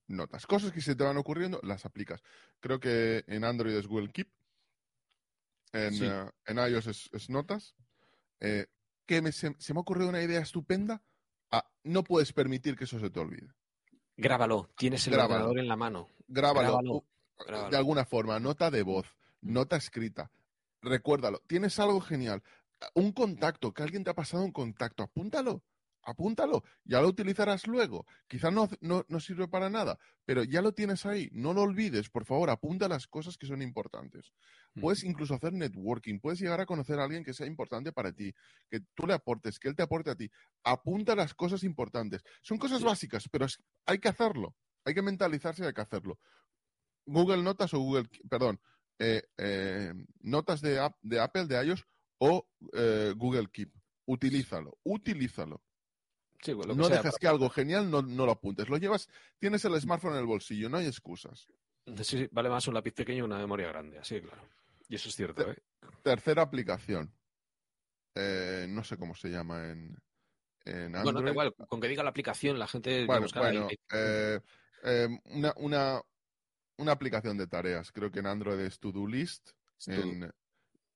Notas. Cosas que se te van ocurriendo, las aplicas. Creo que en Android es Google Keep. En, Sí. eh, en iOS es, es notas. Eh, que me- se, se me ha ocurrido una idea estupenda. Ah, no puedes permitir que eso se te olvide. grábalo. Tienes el Grábalo. ordenador en la mano. Grábalo. Grábalo, u- grábalo. De alguna forma. Nota de voz. Mm. Nota escrita. Recuérdalo. Tienes algo genial. Un contacto. Que alguien te ha pasado un contacto. Apúntalo. Apúntalo, ya lo utilizarás luego. Quizá no, no, no, sirve para nada, pero ya lo tienes ahí. No lo olvides, por favor, apunta las cosas que son importantes. Puedes incluso hacer networking, puedes llegar a conocer a alguien que sea importante para ti, que tú le aportes, que él te aporte a ti. Apunta las cosas importantes. Son cosas básicas, pero hay que hacerlo. Hay que mentalizarse y hay que hacerlo. Google Notas o Google, perdón, eh, eh, notas de, de, Apple, de iOS o eh, Google Keep. Utilízalo, utilízalo. No dejes que algo genial no, no, lo apuntes. Lo llevas, tienes el smartphone en el bolsillo, no hay excusas. Sí, vale más un lápiz pequeño y una memoria grande, así claro. Y eso es cierto. Tercera aplicación. no sé cómo se llama en, en Android. Bueno, da igual, con que diga la aplicación, la gente bueno, bueno, una, una, una aplicación de tareas. Creo que en Android es To-Do List.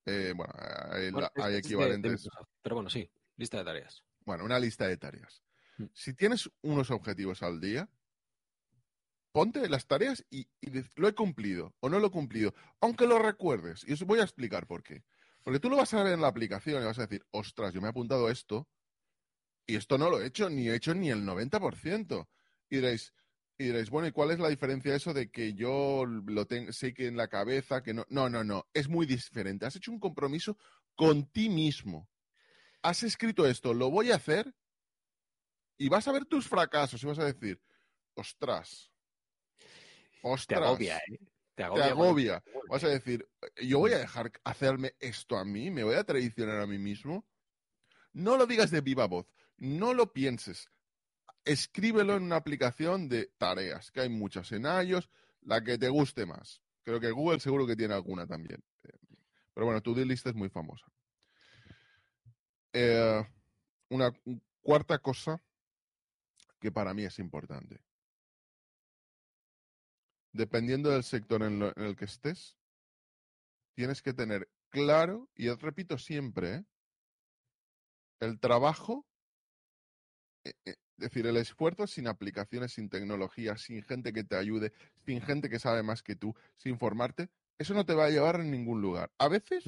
Eh, bueno, hay, equivalentes. pero bueno, sí, lista de tareas. Bueno, una lista de tareas. Mm. Si tienes unos objetivos al día, ponte las tareas y, lo he cumplido o no lo he cumplido, aunque lo recuerdes. Y os voy a explicar por qué. Porque tú lo vas a ver en la aplicación y vas a decir, ostras, yo me he apuntado esto y esto no lo he hecho, ni he hecho ni el 90%. Y diréis, y diréis, bueno, ¿y cuál es la diferencia eso de que yo lo tengo, sé que en la cabeza, que no? No, no, no, es muy diferente. Has hecho un compromiso con ti mismo. Has escrito esto, lo voy a hacer y vas a ver tus fracasos y vas a decir, ostras, ostras. Te agobia, ¿eh? Te agobia. Te agobia. Vas a decir, yo voy a dejar hacerme esto a mí, me voy a traicionar a mí mismo. No lo digas de viva voz, no lo pienses, escríbelo en una aplicación de tareas, que hay muchas en iOS, la que te guste más. Creo que Google seguro que tiene alguna también. Pero bueno, tu list es muy famosa. Eh, una cuarta cosa que para mí es importante. Dependiendo del sector en, el que estés, tienes que tener claro, y repito siempre, ¿eh? el trabajo eh, es decir, el esfuerzo sin aplicaciones, sin tecnología, sin gente que te ayude, sin gente que sabe más que tú, sin formarte, eso no te va a llevar a ningún lugar. A veces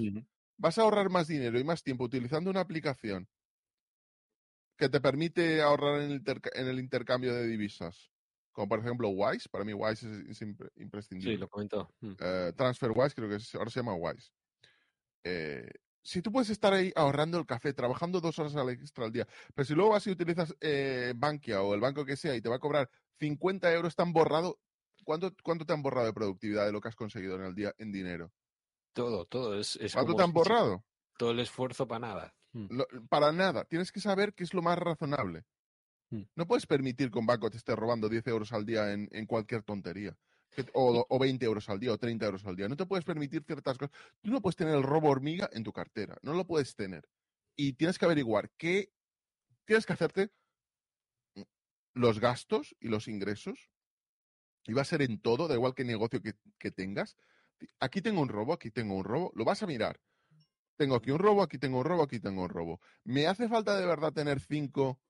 vas a ahorrar más dinero y más tiempo utilizando una aplicación que te permite ahorrar en el, intercambio de divisas. Como por ejemplo Wise, para mí Wise es, imprescindible. Sí, lo comentó. Mm. Eh, TransferWise creo que ahora se llama Wise. Eh, si tú puedes estar ahí ahorrando el café, trabajando dos horas al extra al día, pero si luego vas y utilizas eh, Bankia o el banco que sea y te va a cobrar 50 euros, tan borrado, ¿cuánto, ¿cuánto te han borrado de productividad de lo que has conseguido en el día en dinero? Todo, todo. Es, ¿Cuánto te han borrado? Todo el esfuerzo para nada. Mm. para nada. Tienes que saber qué es lo más razonable. Mm. No puedes permitir que un banco te esté robando 10 euros al día en, en cualquier tontería o, o, 20 euros al día o 30 euros al día. No te puedes permitir ciertas cosas. Tú no puedes tener el robo hormiga en tu cartera. No lo puedes tener. Y tienes que averiguar qué tienes que hacerte los gastos y los ingresos. Y va a ser en todo, da igual qué negocio que, tengas. Aquí tengo un robo, aquí tengo un robo. Lo vas a mirar. Tengo aquí un robo, aquí tengo un robo, aquí tengo un robo. ¿Me hace falta de verdad tener cinco,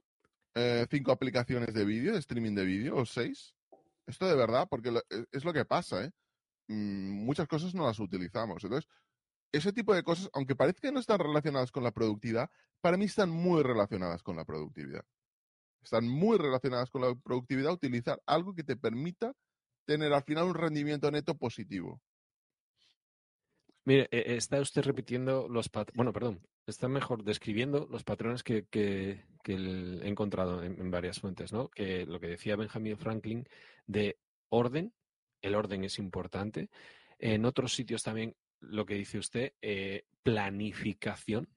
eh, cinco aplicaciones de vídeo, de streaming de vídeo, o seis? Esto de verdad, porque e, es lo que pasa, ¿eh? Mm, muchas cosas no las utilizamos. Entonces, ese tipo de cosas, aunque parezca que no están relacionadas con la productividad, para mí están muy relacionadas con la productividad. Están muy relacionadas con la productividad, utilizar algo que te permita tener al final un rendimiento neto positivo. Mire, e, está usted repitiendo los bueno, perdón, está mejor describiendo los patrones que, que, he encontrado en, varias fuentes, ¿no? Que lo que decía Benjamin Franklin de orden, el orden es importante. En otros sitios también lo que dice usted, eh, planificación,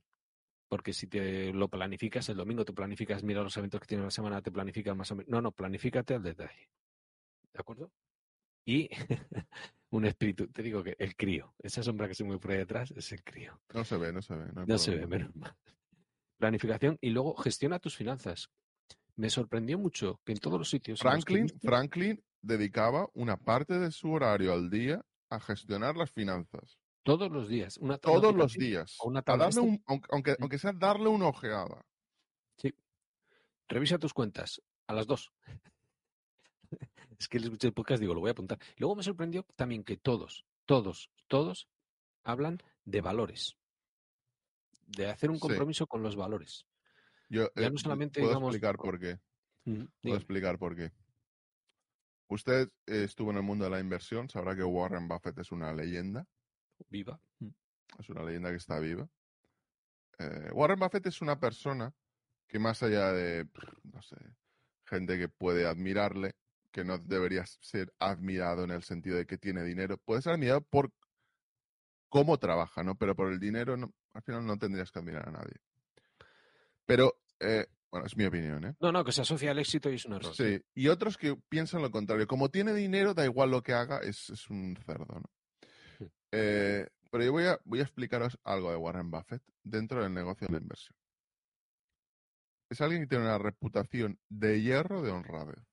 porque si te lo planificas el domingo, tú planificas, mira los eventos que tiene la semana, te planificas más o menos. No, no, planifícate al detalle. ¿De acuerdo? Y *laughs* un espíritu. Te digo que el crío, esa sombra que se mueve por ahí detrás es el crío. No se ve, no se ve. No, se ve, menos Planificación y luego gestiona tus finanzas. Me sorprendió mucho que en todos los sitios. Franklin, Franklin dedicaba una parte de su horario al día a gestionar las finanzas. Todos los días. Una todos los días. Una a darle aunque, aunque sea darle una ojeada. Sí. Revisa tus cuentas a las dos *laughs* es que le escuché el podcast, digo, lo voy a apuntar. Luego me sorprendió también que todos, todos, todos hablan de valores, de hacer un compromiso con los valores. Yo Ya eh, no solamente, puedo digamos, explicar por qué. Mm, Puedo dígame. explicar por qué. Usted eh, estuvo en el mundo de la inversión, sabrá que Warren Buffett es una leyenda, Viva. Mm. es una leyenda que está viva. Eh, Warren Buffett es una persona que más allá de, no sé, gente que puede admirarle, que no debería ser admirado en el sentido de que tiene dinero, puede ser admirado por cómo trabaja, ¿no? Pero por el dinero, no- al final no tendrías que admirar a nadie. Pero, eh, bueno, es mi opinión, ¿eh? No, no, que se asocia al éxito y es un error. Sí, y otros que piensan lo contrario. Como tiene dinero, da igual lo que haga, es, es un cerdo, ¿no? Sí. Eh, pero yo voy a, voy a explicaros algo de Warren Buffett dentro del negocio de la inversión. Es alguien que tiene una reputación de hierro de honradez.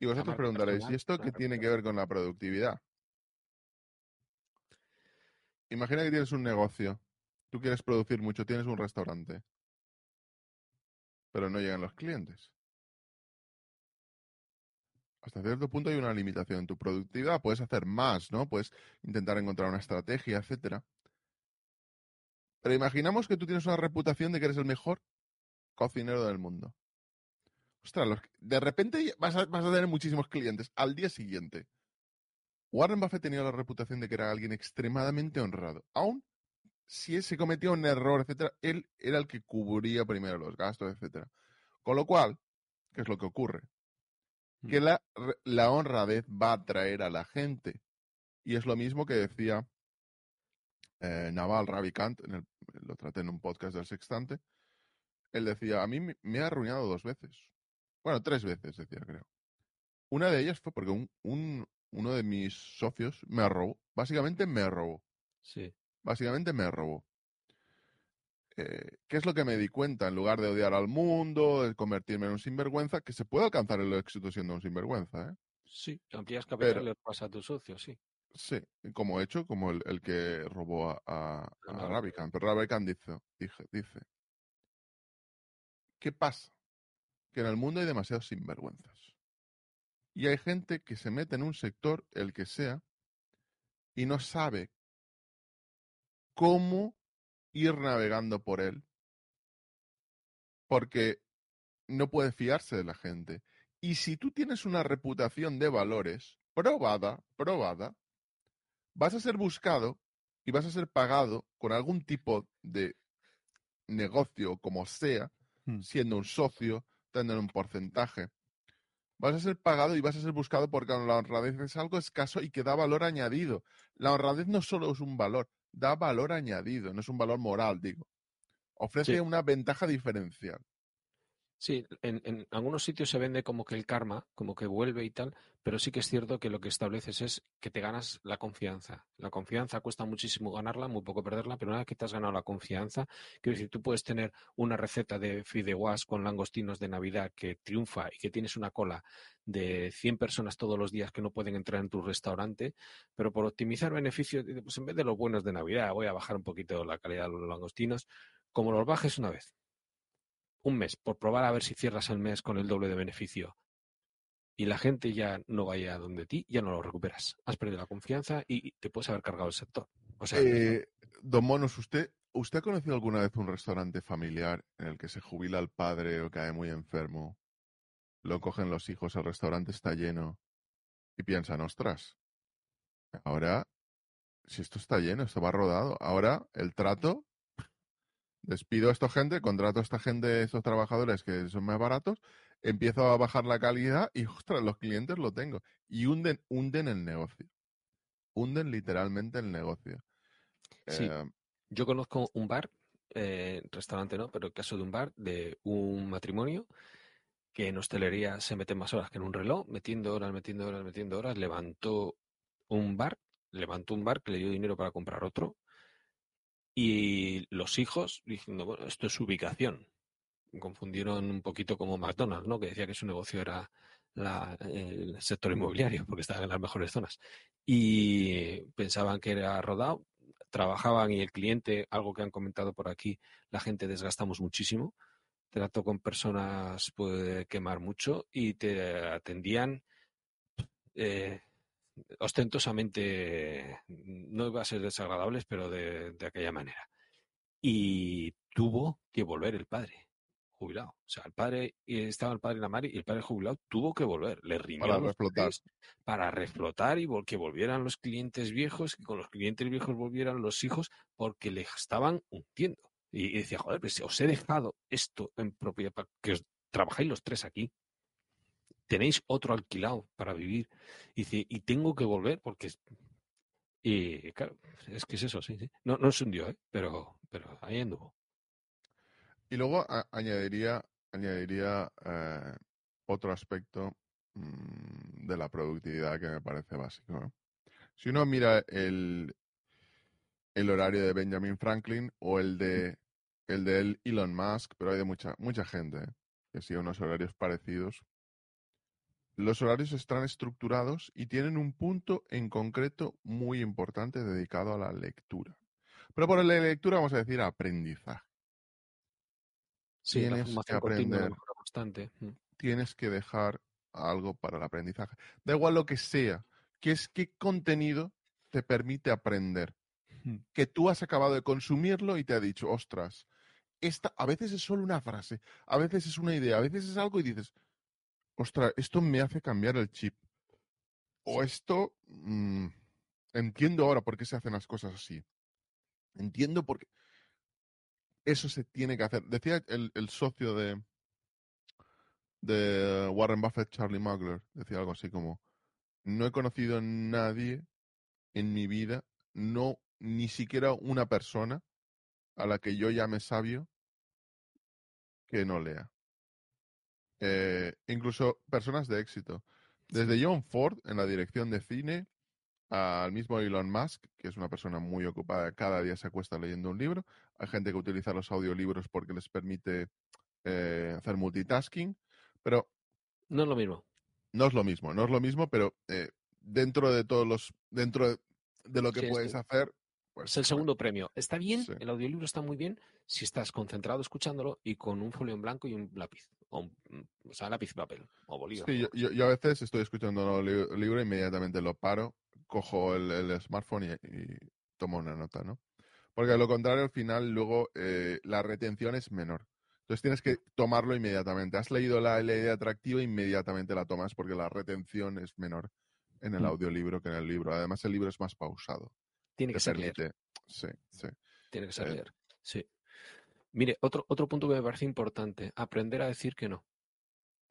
Y vosotros preguntaréis, ¿y esto qué tiene que ver con la productividad? Imagina que tienes un negocio, tú quieres producir mucho, tienes un restaurante, pero no llegan los clientes. Hasta cierto punto hay una limitación en tu productividad, puedes hacer más, ¿no? Puedes intentar encontrar una estrategia, etcétera. Pero imaginamos que tú tienes una reputación de que eres el mejor cocinero del mundo. Ostras, los- de repente vas a, vas a tener muchísimos clientes al día siguiente. Warren Buffett tenía la reputación de que era alguien extremadamente honrado. Aún si se cometía un error, etcétera, él era el que cubría primero los gastos, etcétera. Con lo cual, ¿qué es lo que ocurre? Que Mm. la, honradez va a atraer a la gente. Y es lo mismo que decía eh, Naval Ravikant, en el- lo traté en un podcast del Sextante. Él decía, a mí me ha arruinado dos veces. Bueno, tres veces, decía, creo. Una de ellas fue porque un, un- uno de mis socios me robó. Básicamente me robó. Sí. Básicamente me robó. Eh, ¿Qué es lo que me di cuenta? En lugar de odiar al mundo, de convertirme en un sinvergüenza, que se puede alcanzar el éxito siendo un sinvergüenza, ¿eh? Sí. Amplías capital Pero- le pasa a tu socio, sí. Sí, como hecho, como el, el que robó a, a, a Ah, Ravikant. Pero Ravikant dice, dije- dice, ¿qué pasa? Que en el mundo hay demasiados sinvergüenzas. Y hay gente que se mete en un sector, el que sea, y no sabe cómo ir navegando por él, porque no puede fiarse de la gente. Y si tú tienes una reputación de valores probada, probada, vas a ser buscado y vas a ser pagado con algún tipo de negocio, como sea, Mm. siendo un socio, teniendo un porcentaje. Vas a ser pagado y vas a ser buscado porque la honradez es algo escaso y que da valor añadido. La honradez no solo es un valor, da valor añadido, no es un valor moral, digo. Ofrece Sí. una ventaja diferencial. Sí, en, en algunos sitios se vende como que el karma, como que vuelve y tal, pero sí que es cierto que lo que estableces es que te ganas la confianza. La confianza cuesta muchísimo ganarla, muy poco perderla, pero una vez que te has ganado la confianza, quiero decir, tú puedes tener una receta de fideuás con langostinos de Navidad que triunfa y que tienes una cola de 100 personas todos los días que no pueden entrar en tu restaurante, pero por optimizar beneficios, pues en vez de los buenos de Navidad, voy a bajar un poquito la calidad de los langostinos, como los bajes una vez un mes por probar a ver si cierras el mes con el doble de beneficio y la gente ya no vaya donde ti, ya no lo recuperas. Has perdido la confianza y te puedes haber cargado el sector. O Eh, don Monos, ¿usted, ¿usted ha conocido alguna vez un restaurante familiar en el que se jubila el padre o cae muy enfermo? Lo cogen los hijos, el restaurante está lleno y piensan, ostras, ahora, si esto está lleno, esto va rodado, ahora el trato, despido a esta gente, contrato a esta gente, estos trabajadores que son más baratos, empiezo a bajar la calidad y, ostras, los clientes lo tengo. Y hunden, hunden el negocio. Hunden literalmente el negocio. Sí. Eh, yo conozco un bar, eh, restaurante no, pero el caso de un bar de un matrimonio que en hostelería se meten más horas que en un reloj, metiendo horas, metiendo horas, metiendo horas, levantó un bar, levantó un bar que le dio dinero para comprar otro y los hijos diciendo, bueno, esto es ubicación. Confundieron un poquito como McDonald's, ¿no? Que decía que su negocio era la- el sector inmobiliario porque estaba en las mejores zonas. Y pensaban que era rodado, trabajaban y el cliente, algo que han comentado por aquí, la gente desgastamos muchísimo. Trato con personas puede quemar mucho y te atendían eh, ostentosamente, no iba a ser desagradables, pero de, de aquella manera. Y tuvo que volver el padre jubilado. O sea, el padre, estaba el padre y la madre y el padre jubilado tuvo que volver. Le riñó Para reflotar. para reflotar y que volvieran los clientes viejos, y con los clientes viejos volvieran los hijos, porque le estaban hundiendo. Y, decía, joder, pues os he dejado esto en propiedad, para que os trabajáis los tres aquí. Tenéis otro alquilado para vivir. Y dice, y tengo que volver porque y claro, es que es eso, sí, sí. No, no se hundió, ¿eh? pero, pero ahí anduvo. Y luego añadiría, añadiría eh, otro aspecto mm, de la productividad que me parece básico. Si uno mira el, el horario de Benjamin Franklin o el de el de Elon Musk, pero hay de mucha, mucha gente ¿eh? que sigue unos horarios parecidos. Los horarios están estructurados y tienen un punto en concreto muy importante dedicado a la lectura. Pero por la lectura vamos a decir aprendizaje. Sí, tienes que aprender. Constante. Mm. Tienes que dejar algo para el aprendizaje. Da igual lo que sea, que es qué contenido te permite aprender. Mm. Que tú has acabado de consumirlo y te ha dicho, ostras, esta a veces es solo una frase, a veces es una idea, a veces es algo y dices, ostras, esto me hace cambiar el chip. O esto, mm, entiendo ahora por qué se hacen las cosas así. Entiendo por qué. Eso se tiene que hacer. Decía el, socio de, de Warren Buffett, Charlie Muggler, decía algo así como, no he conocido a nadie en mi vida, no, ni siquiera una persona a la que yo llame sabio que no lea. Eh, incluso personas de éxito. Desde John Ford en la dirección de cine al mismo Elon Musk, que es una persona muy ocupada, cada día se acuesta leyendo un libro. Hay gente que utiliza los audiolibros porque les permite eh, hacer multitasking, pero... No es lo mismo. No es lo mismo, no es lo mismo, pero eh, dentro de todos los... dentro de, lo que puedes hacer, pues, es el segundo premio. Está bien, el audiolibro está muy bien si estás concentrado escuchándolo y con un folio en blanco y un lápiz. O, o sea, lápiz y papel o bolígrafo. Sí, yo, a veces estoy escuchando un libro e inmediatamente lo paro, cojo el, smartphone y, tomo una nota, ¿no? Porque a lo contrario, al final, luego eh, la retención es menor. Entonces tienes que tomarlo inmediatamente. Has leído la, idea atractiva, inmediatamente la tomas porque la retención es menor en el mm. audiolibro que en el libro. Además, el libro es más pausado. Tiene que ser Sí, sí. Tiene que ser eh. Sí. Mire, otro, otro punto que me parece importante, aprender a decir que no.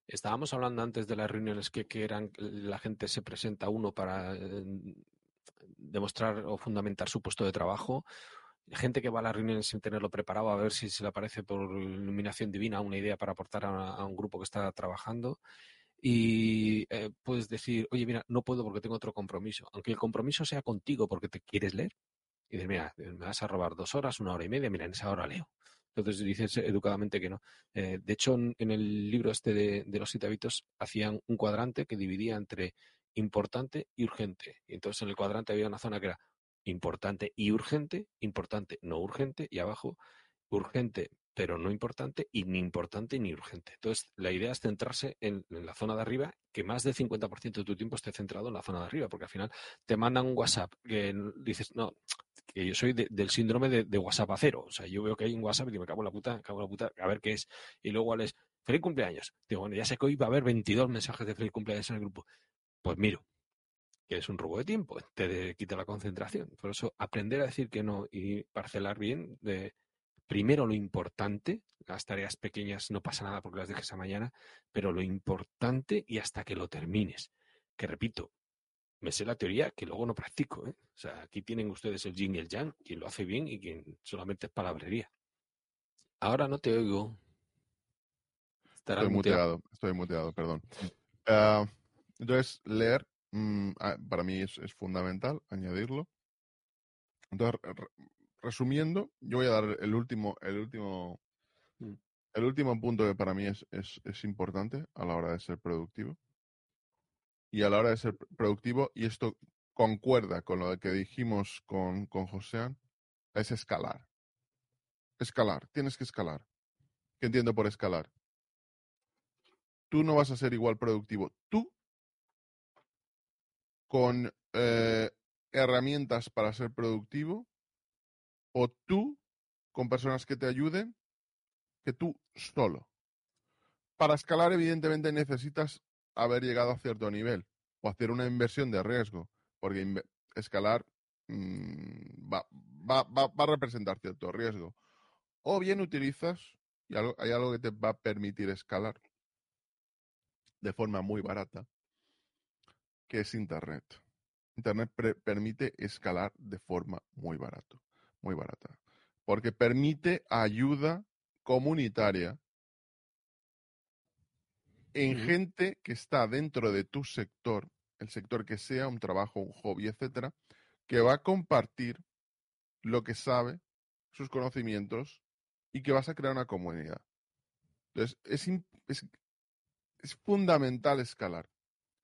Estábamos hablando antes de las reuniones que, que eran, la gente se presenta uno para eh, demostrar o fundamentar su puesto de trabajo. Gente que va a las reuniones sin tenerlo preparado a ver si se le aparece por iluminación divina una idea para aportar a, un grupo que está trabajando y eh, puedes decir, oye, mira, no puedo porque tengo otro compromiso. Aunque el compromiso sea contigo porque te quieres leer. Y dices, mira, me vas a robar dos horas, una hora y media, mira, en esa hora leo. Entonces dices educadamente que no. Eh, de hecho, en, el libro este de, los siete hábitos hacían un cuadrante que dividía entre importante y urgente. Y entonces en el cuadrante había una zona que era importante y urgente, importante, no urgente, y abajo urgente, pero no importante, y ni importante ni urgente. Entonces, la idea es centrarse en, la zona de arriba, que más del 50% de tu tiempo esté centrado en la zona de arriba, porque al final te mandan un WhatsApp que dices, no, que yo soy del síndrome de, WhatsApp a cero. O sea, yo veo que hay un WhatsApp y digo, me cago en la puta, me cago en la puta, a ver qué es. Y luego es, feliz cumpleaños. Digo, bueno, ya sé que hoy va a haber 22 mensajes de feliz cumpleaños en el grupo. Pues miro, que es un robo de tiempo, te quita la concentración. Por eso, aprender a decir que no y parcelar bien de primero lo importante, las tareas pequeñas no pasa nada porque las dejes a mañana, pero lo importante y hasta que lo termines. Que repito, me sé la teoría que luego no practico. ¿eh? O sea, aquí tienen ustedes el yin y el yang, quien lo hace bien y quien solamente es palabrería. Ahora no te oigo. estoy muteado. estoy muteado, perdón. Ah, entonces, leer mm, ah, para mí es, fundamental añadirlo. Entonces, resumiendo, yo voy a dar el último, el último, mm. el último punto que para mí es, es, importante a la hora de ser productivo. Y a la hora de ser productivo, y esto concuerda con lo que dijimos con, con Josean, es escalar. Escalar, tienes que escalar. ¿Qué entiendo por escalar? Tú no vas a ser igual productivo. Tú, con eh, herramientas para ser productivo, o tú con personas que te ayuden que tú solo. Para escalar, evidentemente, necesitas haber llegado a cierto nivel o hacer una inversión de riesgo, porque escalar mm, va, a representar cierto riesgo. O bien utilizas, y hay algo que te va a permitir escalar de forma muy barata, que es Internet. Internet permite escalar de forma muy barato, muy barata, porque permite ayuda comunitaria en gente que está dentro de tu sector, el sector que sea, un trabajo, un hobby, etcétera, que va a compartir lo que sabe, sus conocimientos y que vas a crear una comunidad. Entonces, es, es fundamental escalar.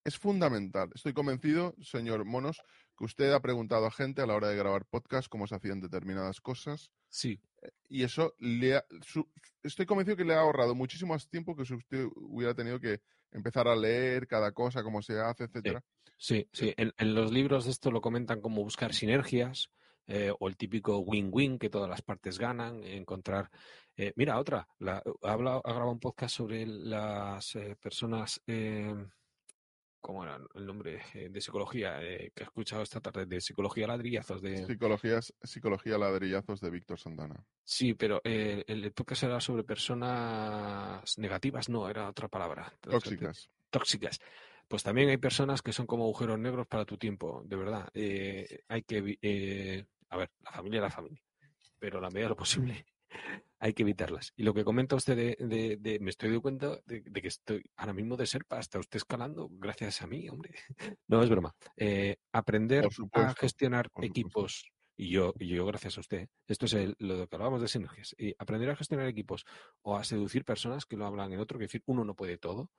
Es fundamental. Estoy convencido, señor Monos, que usted ha preguntado a gente a la hora de grabar podcast cómo se hacían determinadas cosas. Sí. Eh, y eso le estoy convencido que le ha ahorrado muchísimo más tiempo que si usted hubiera tenido que empezar a leer cada cosa, cómo se hace, etcétera. Sí, sí. En, los libros esto lo comentan como buscar sinergias. Eh, o el típico win-win que todas las partes ganan, encontrar. Eh, mira, otra, la, ha, ha grabado un podcast sobre las personas ¿cómo era el nombre eh, de psicología eh, que he escuchado esta tarde? De psicología ladrillazos de... psicología ladrillazos de Víctor Santana. Sí, pero eh, el podcast era sobre personas negativas, no, era otra palabra. Tóxicas. Tóxicas. Pues también hay personas que son como agujeros negros para tu tiempo, de verdad. hay que... a ver, la familia es la familia, pero la medida de lo posible hay que evitarlas. Y lo que comenta usted de, me estoy dando cuenta de, que estoy ahora mismo de Serpa, está usted escalando gracias a mí, hombre. *laughs* No, es broma. Eh, aprender a gestionar equipos, y yo, yo gracias a usted, esto es lo que hablábamos de sinergias, y aprender a gestionar equipos o a seducir personas que lo hablan en otro, que decir, uno no puede todo,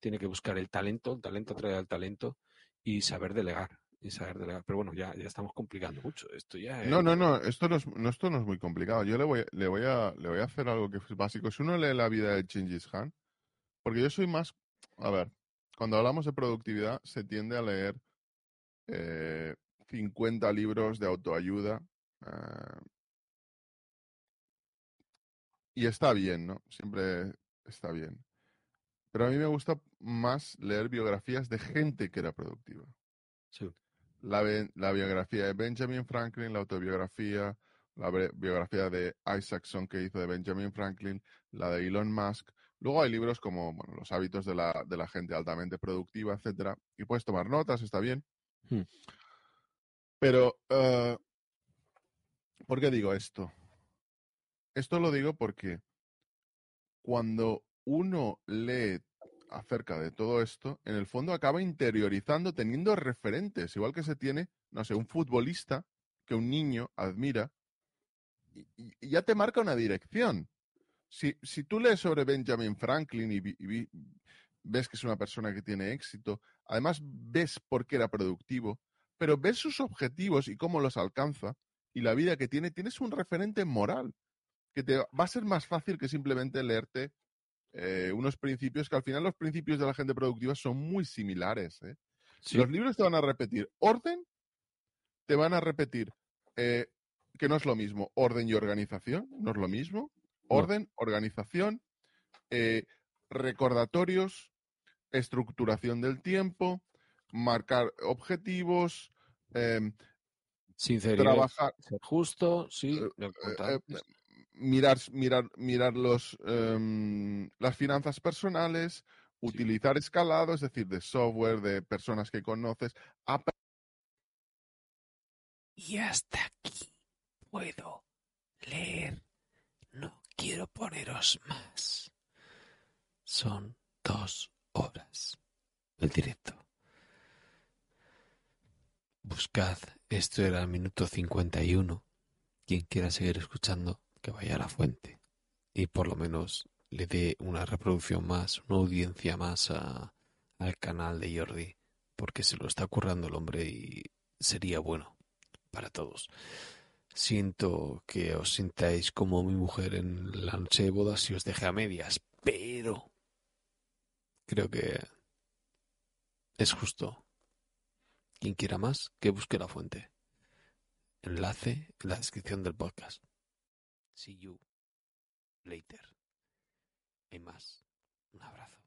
tiene que buscar el talento, el talento trae al talento y saber delegar y saber delegar. Pero bueno, ya, ya estamos complicando mucho. Esto ya No, no, no, esto no, es, esto no es muy complicado. Yo le voy, le, voy a, le voy a hacer algo que es básico. Si uno lee la vida de Chingis Khan, porque yo soy más, a ver, cuando hablamos de productividad se tiende a leer eh, 50 libros de autoayuda. Eh, y está bien, ¿no? Siempre está bien. Pero a mí me gusta más leer biografías de gente que era productiva. Sí la, biografía de Benjamin Franklin, la autobiografía, la biografía de Isaacson que hizo de Benjamin Franklin, la de Elon Musk. Luego hay libros como bueno, Los hábitos de la, de la gente altamente productiva, etcétera. Y puedes tomar notas, está bien. Hmm. Pero, uh, ¿por qué digo esto? Esto lo digo porque cuando uno lee acerca de todo esto, en el fondo acaba interiorizando, teniendo referentes, igual que se tiene, no sé, un futbolista que un niño admira, y, ya te marca una dirección. Si, si, tú lees sobre Benjamin Franklin y, ves que es una persona que tiene éxito, además ves por qué era productivo, pero ves sus objetivos y cómo los alcanza y la vida que tiene, tienes un referente moral que te va a ser más fácil que simplemente leerte eh, unos principios que al final los principios de la gente productiva son muy similares. ¿eh? Los libros te van a repetir orden, te van a repetir eh, que no es lo mismo orden y organización, no es lo mismo. Orden, organización, recordatorios, estructuración del tiempo, marcar objetivos, em, Sinceridad, trabajar, ser justo, sí, mirar, mirar, mirar los, em, las finanzas personales, utilizar escalado, es decir, de software, de personas que conoces. Y hasta aquí puedo leer. No quiero poneros más. Son dos horas el directo. Buscad, esto era el minuto 51. Quien quiera seguir escuchando, que vaya a la fuente y por lo menos le dé una reproducción más, una audiencia más al canal de Jordi, porque se lo está currando el hombre y sería bueno para todos. Siento que os sintáis como mi mujer en la noche de bodas y os deje a medias, pero creo que es justo. Quien quiera más, que busque la fuente. Enlace en la descripción del podcast. See you later. Hay más. Un abrazo.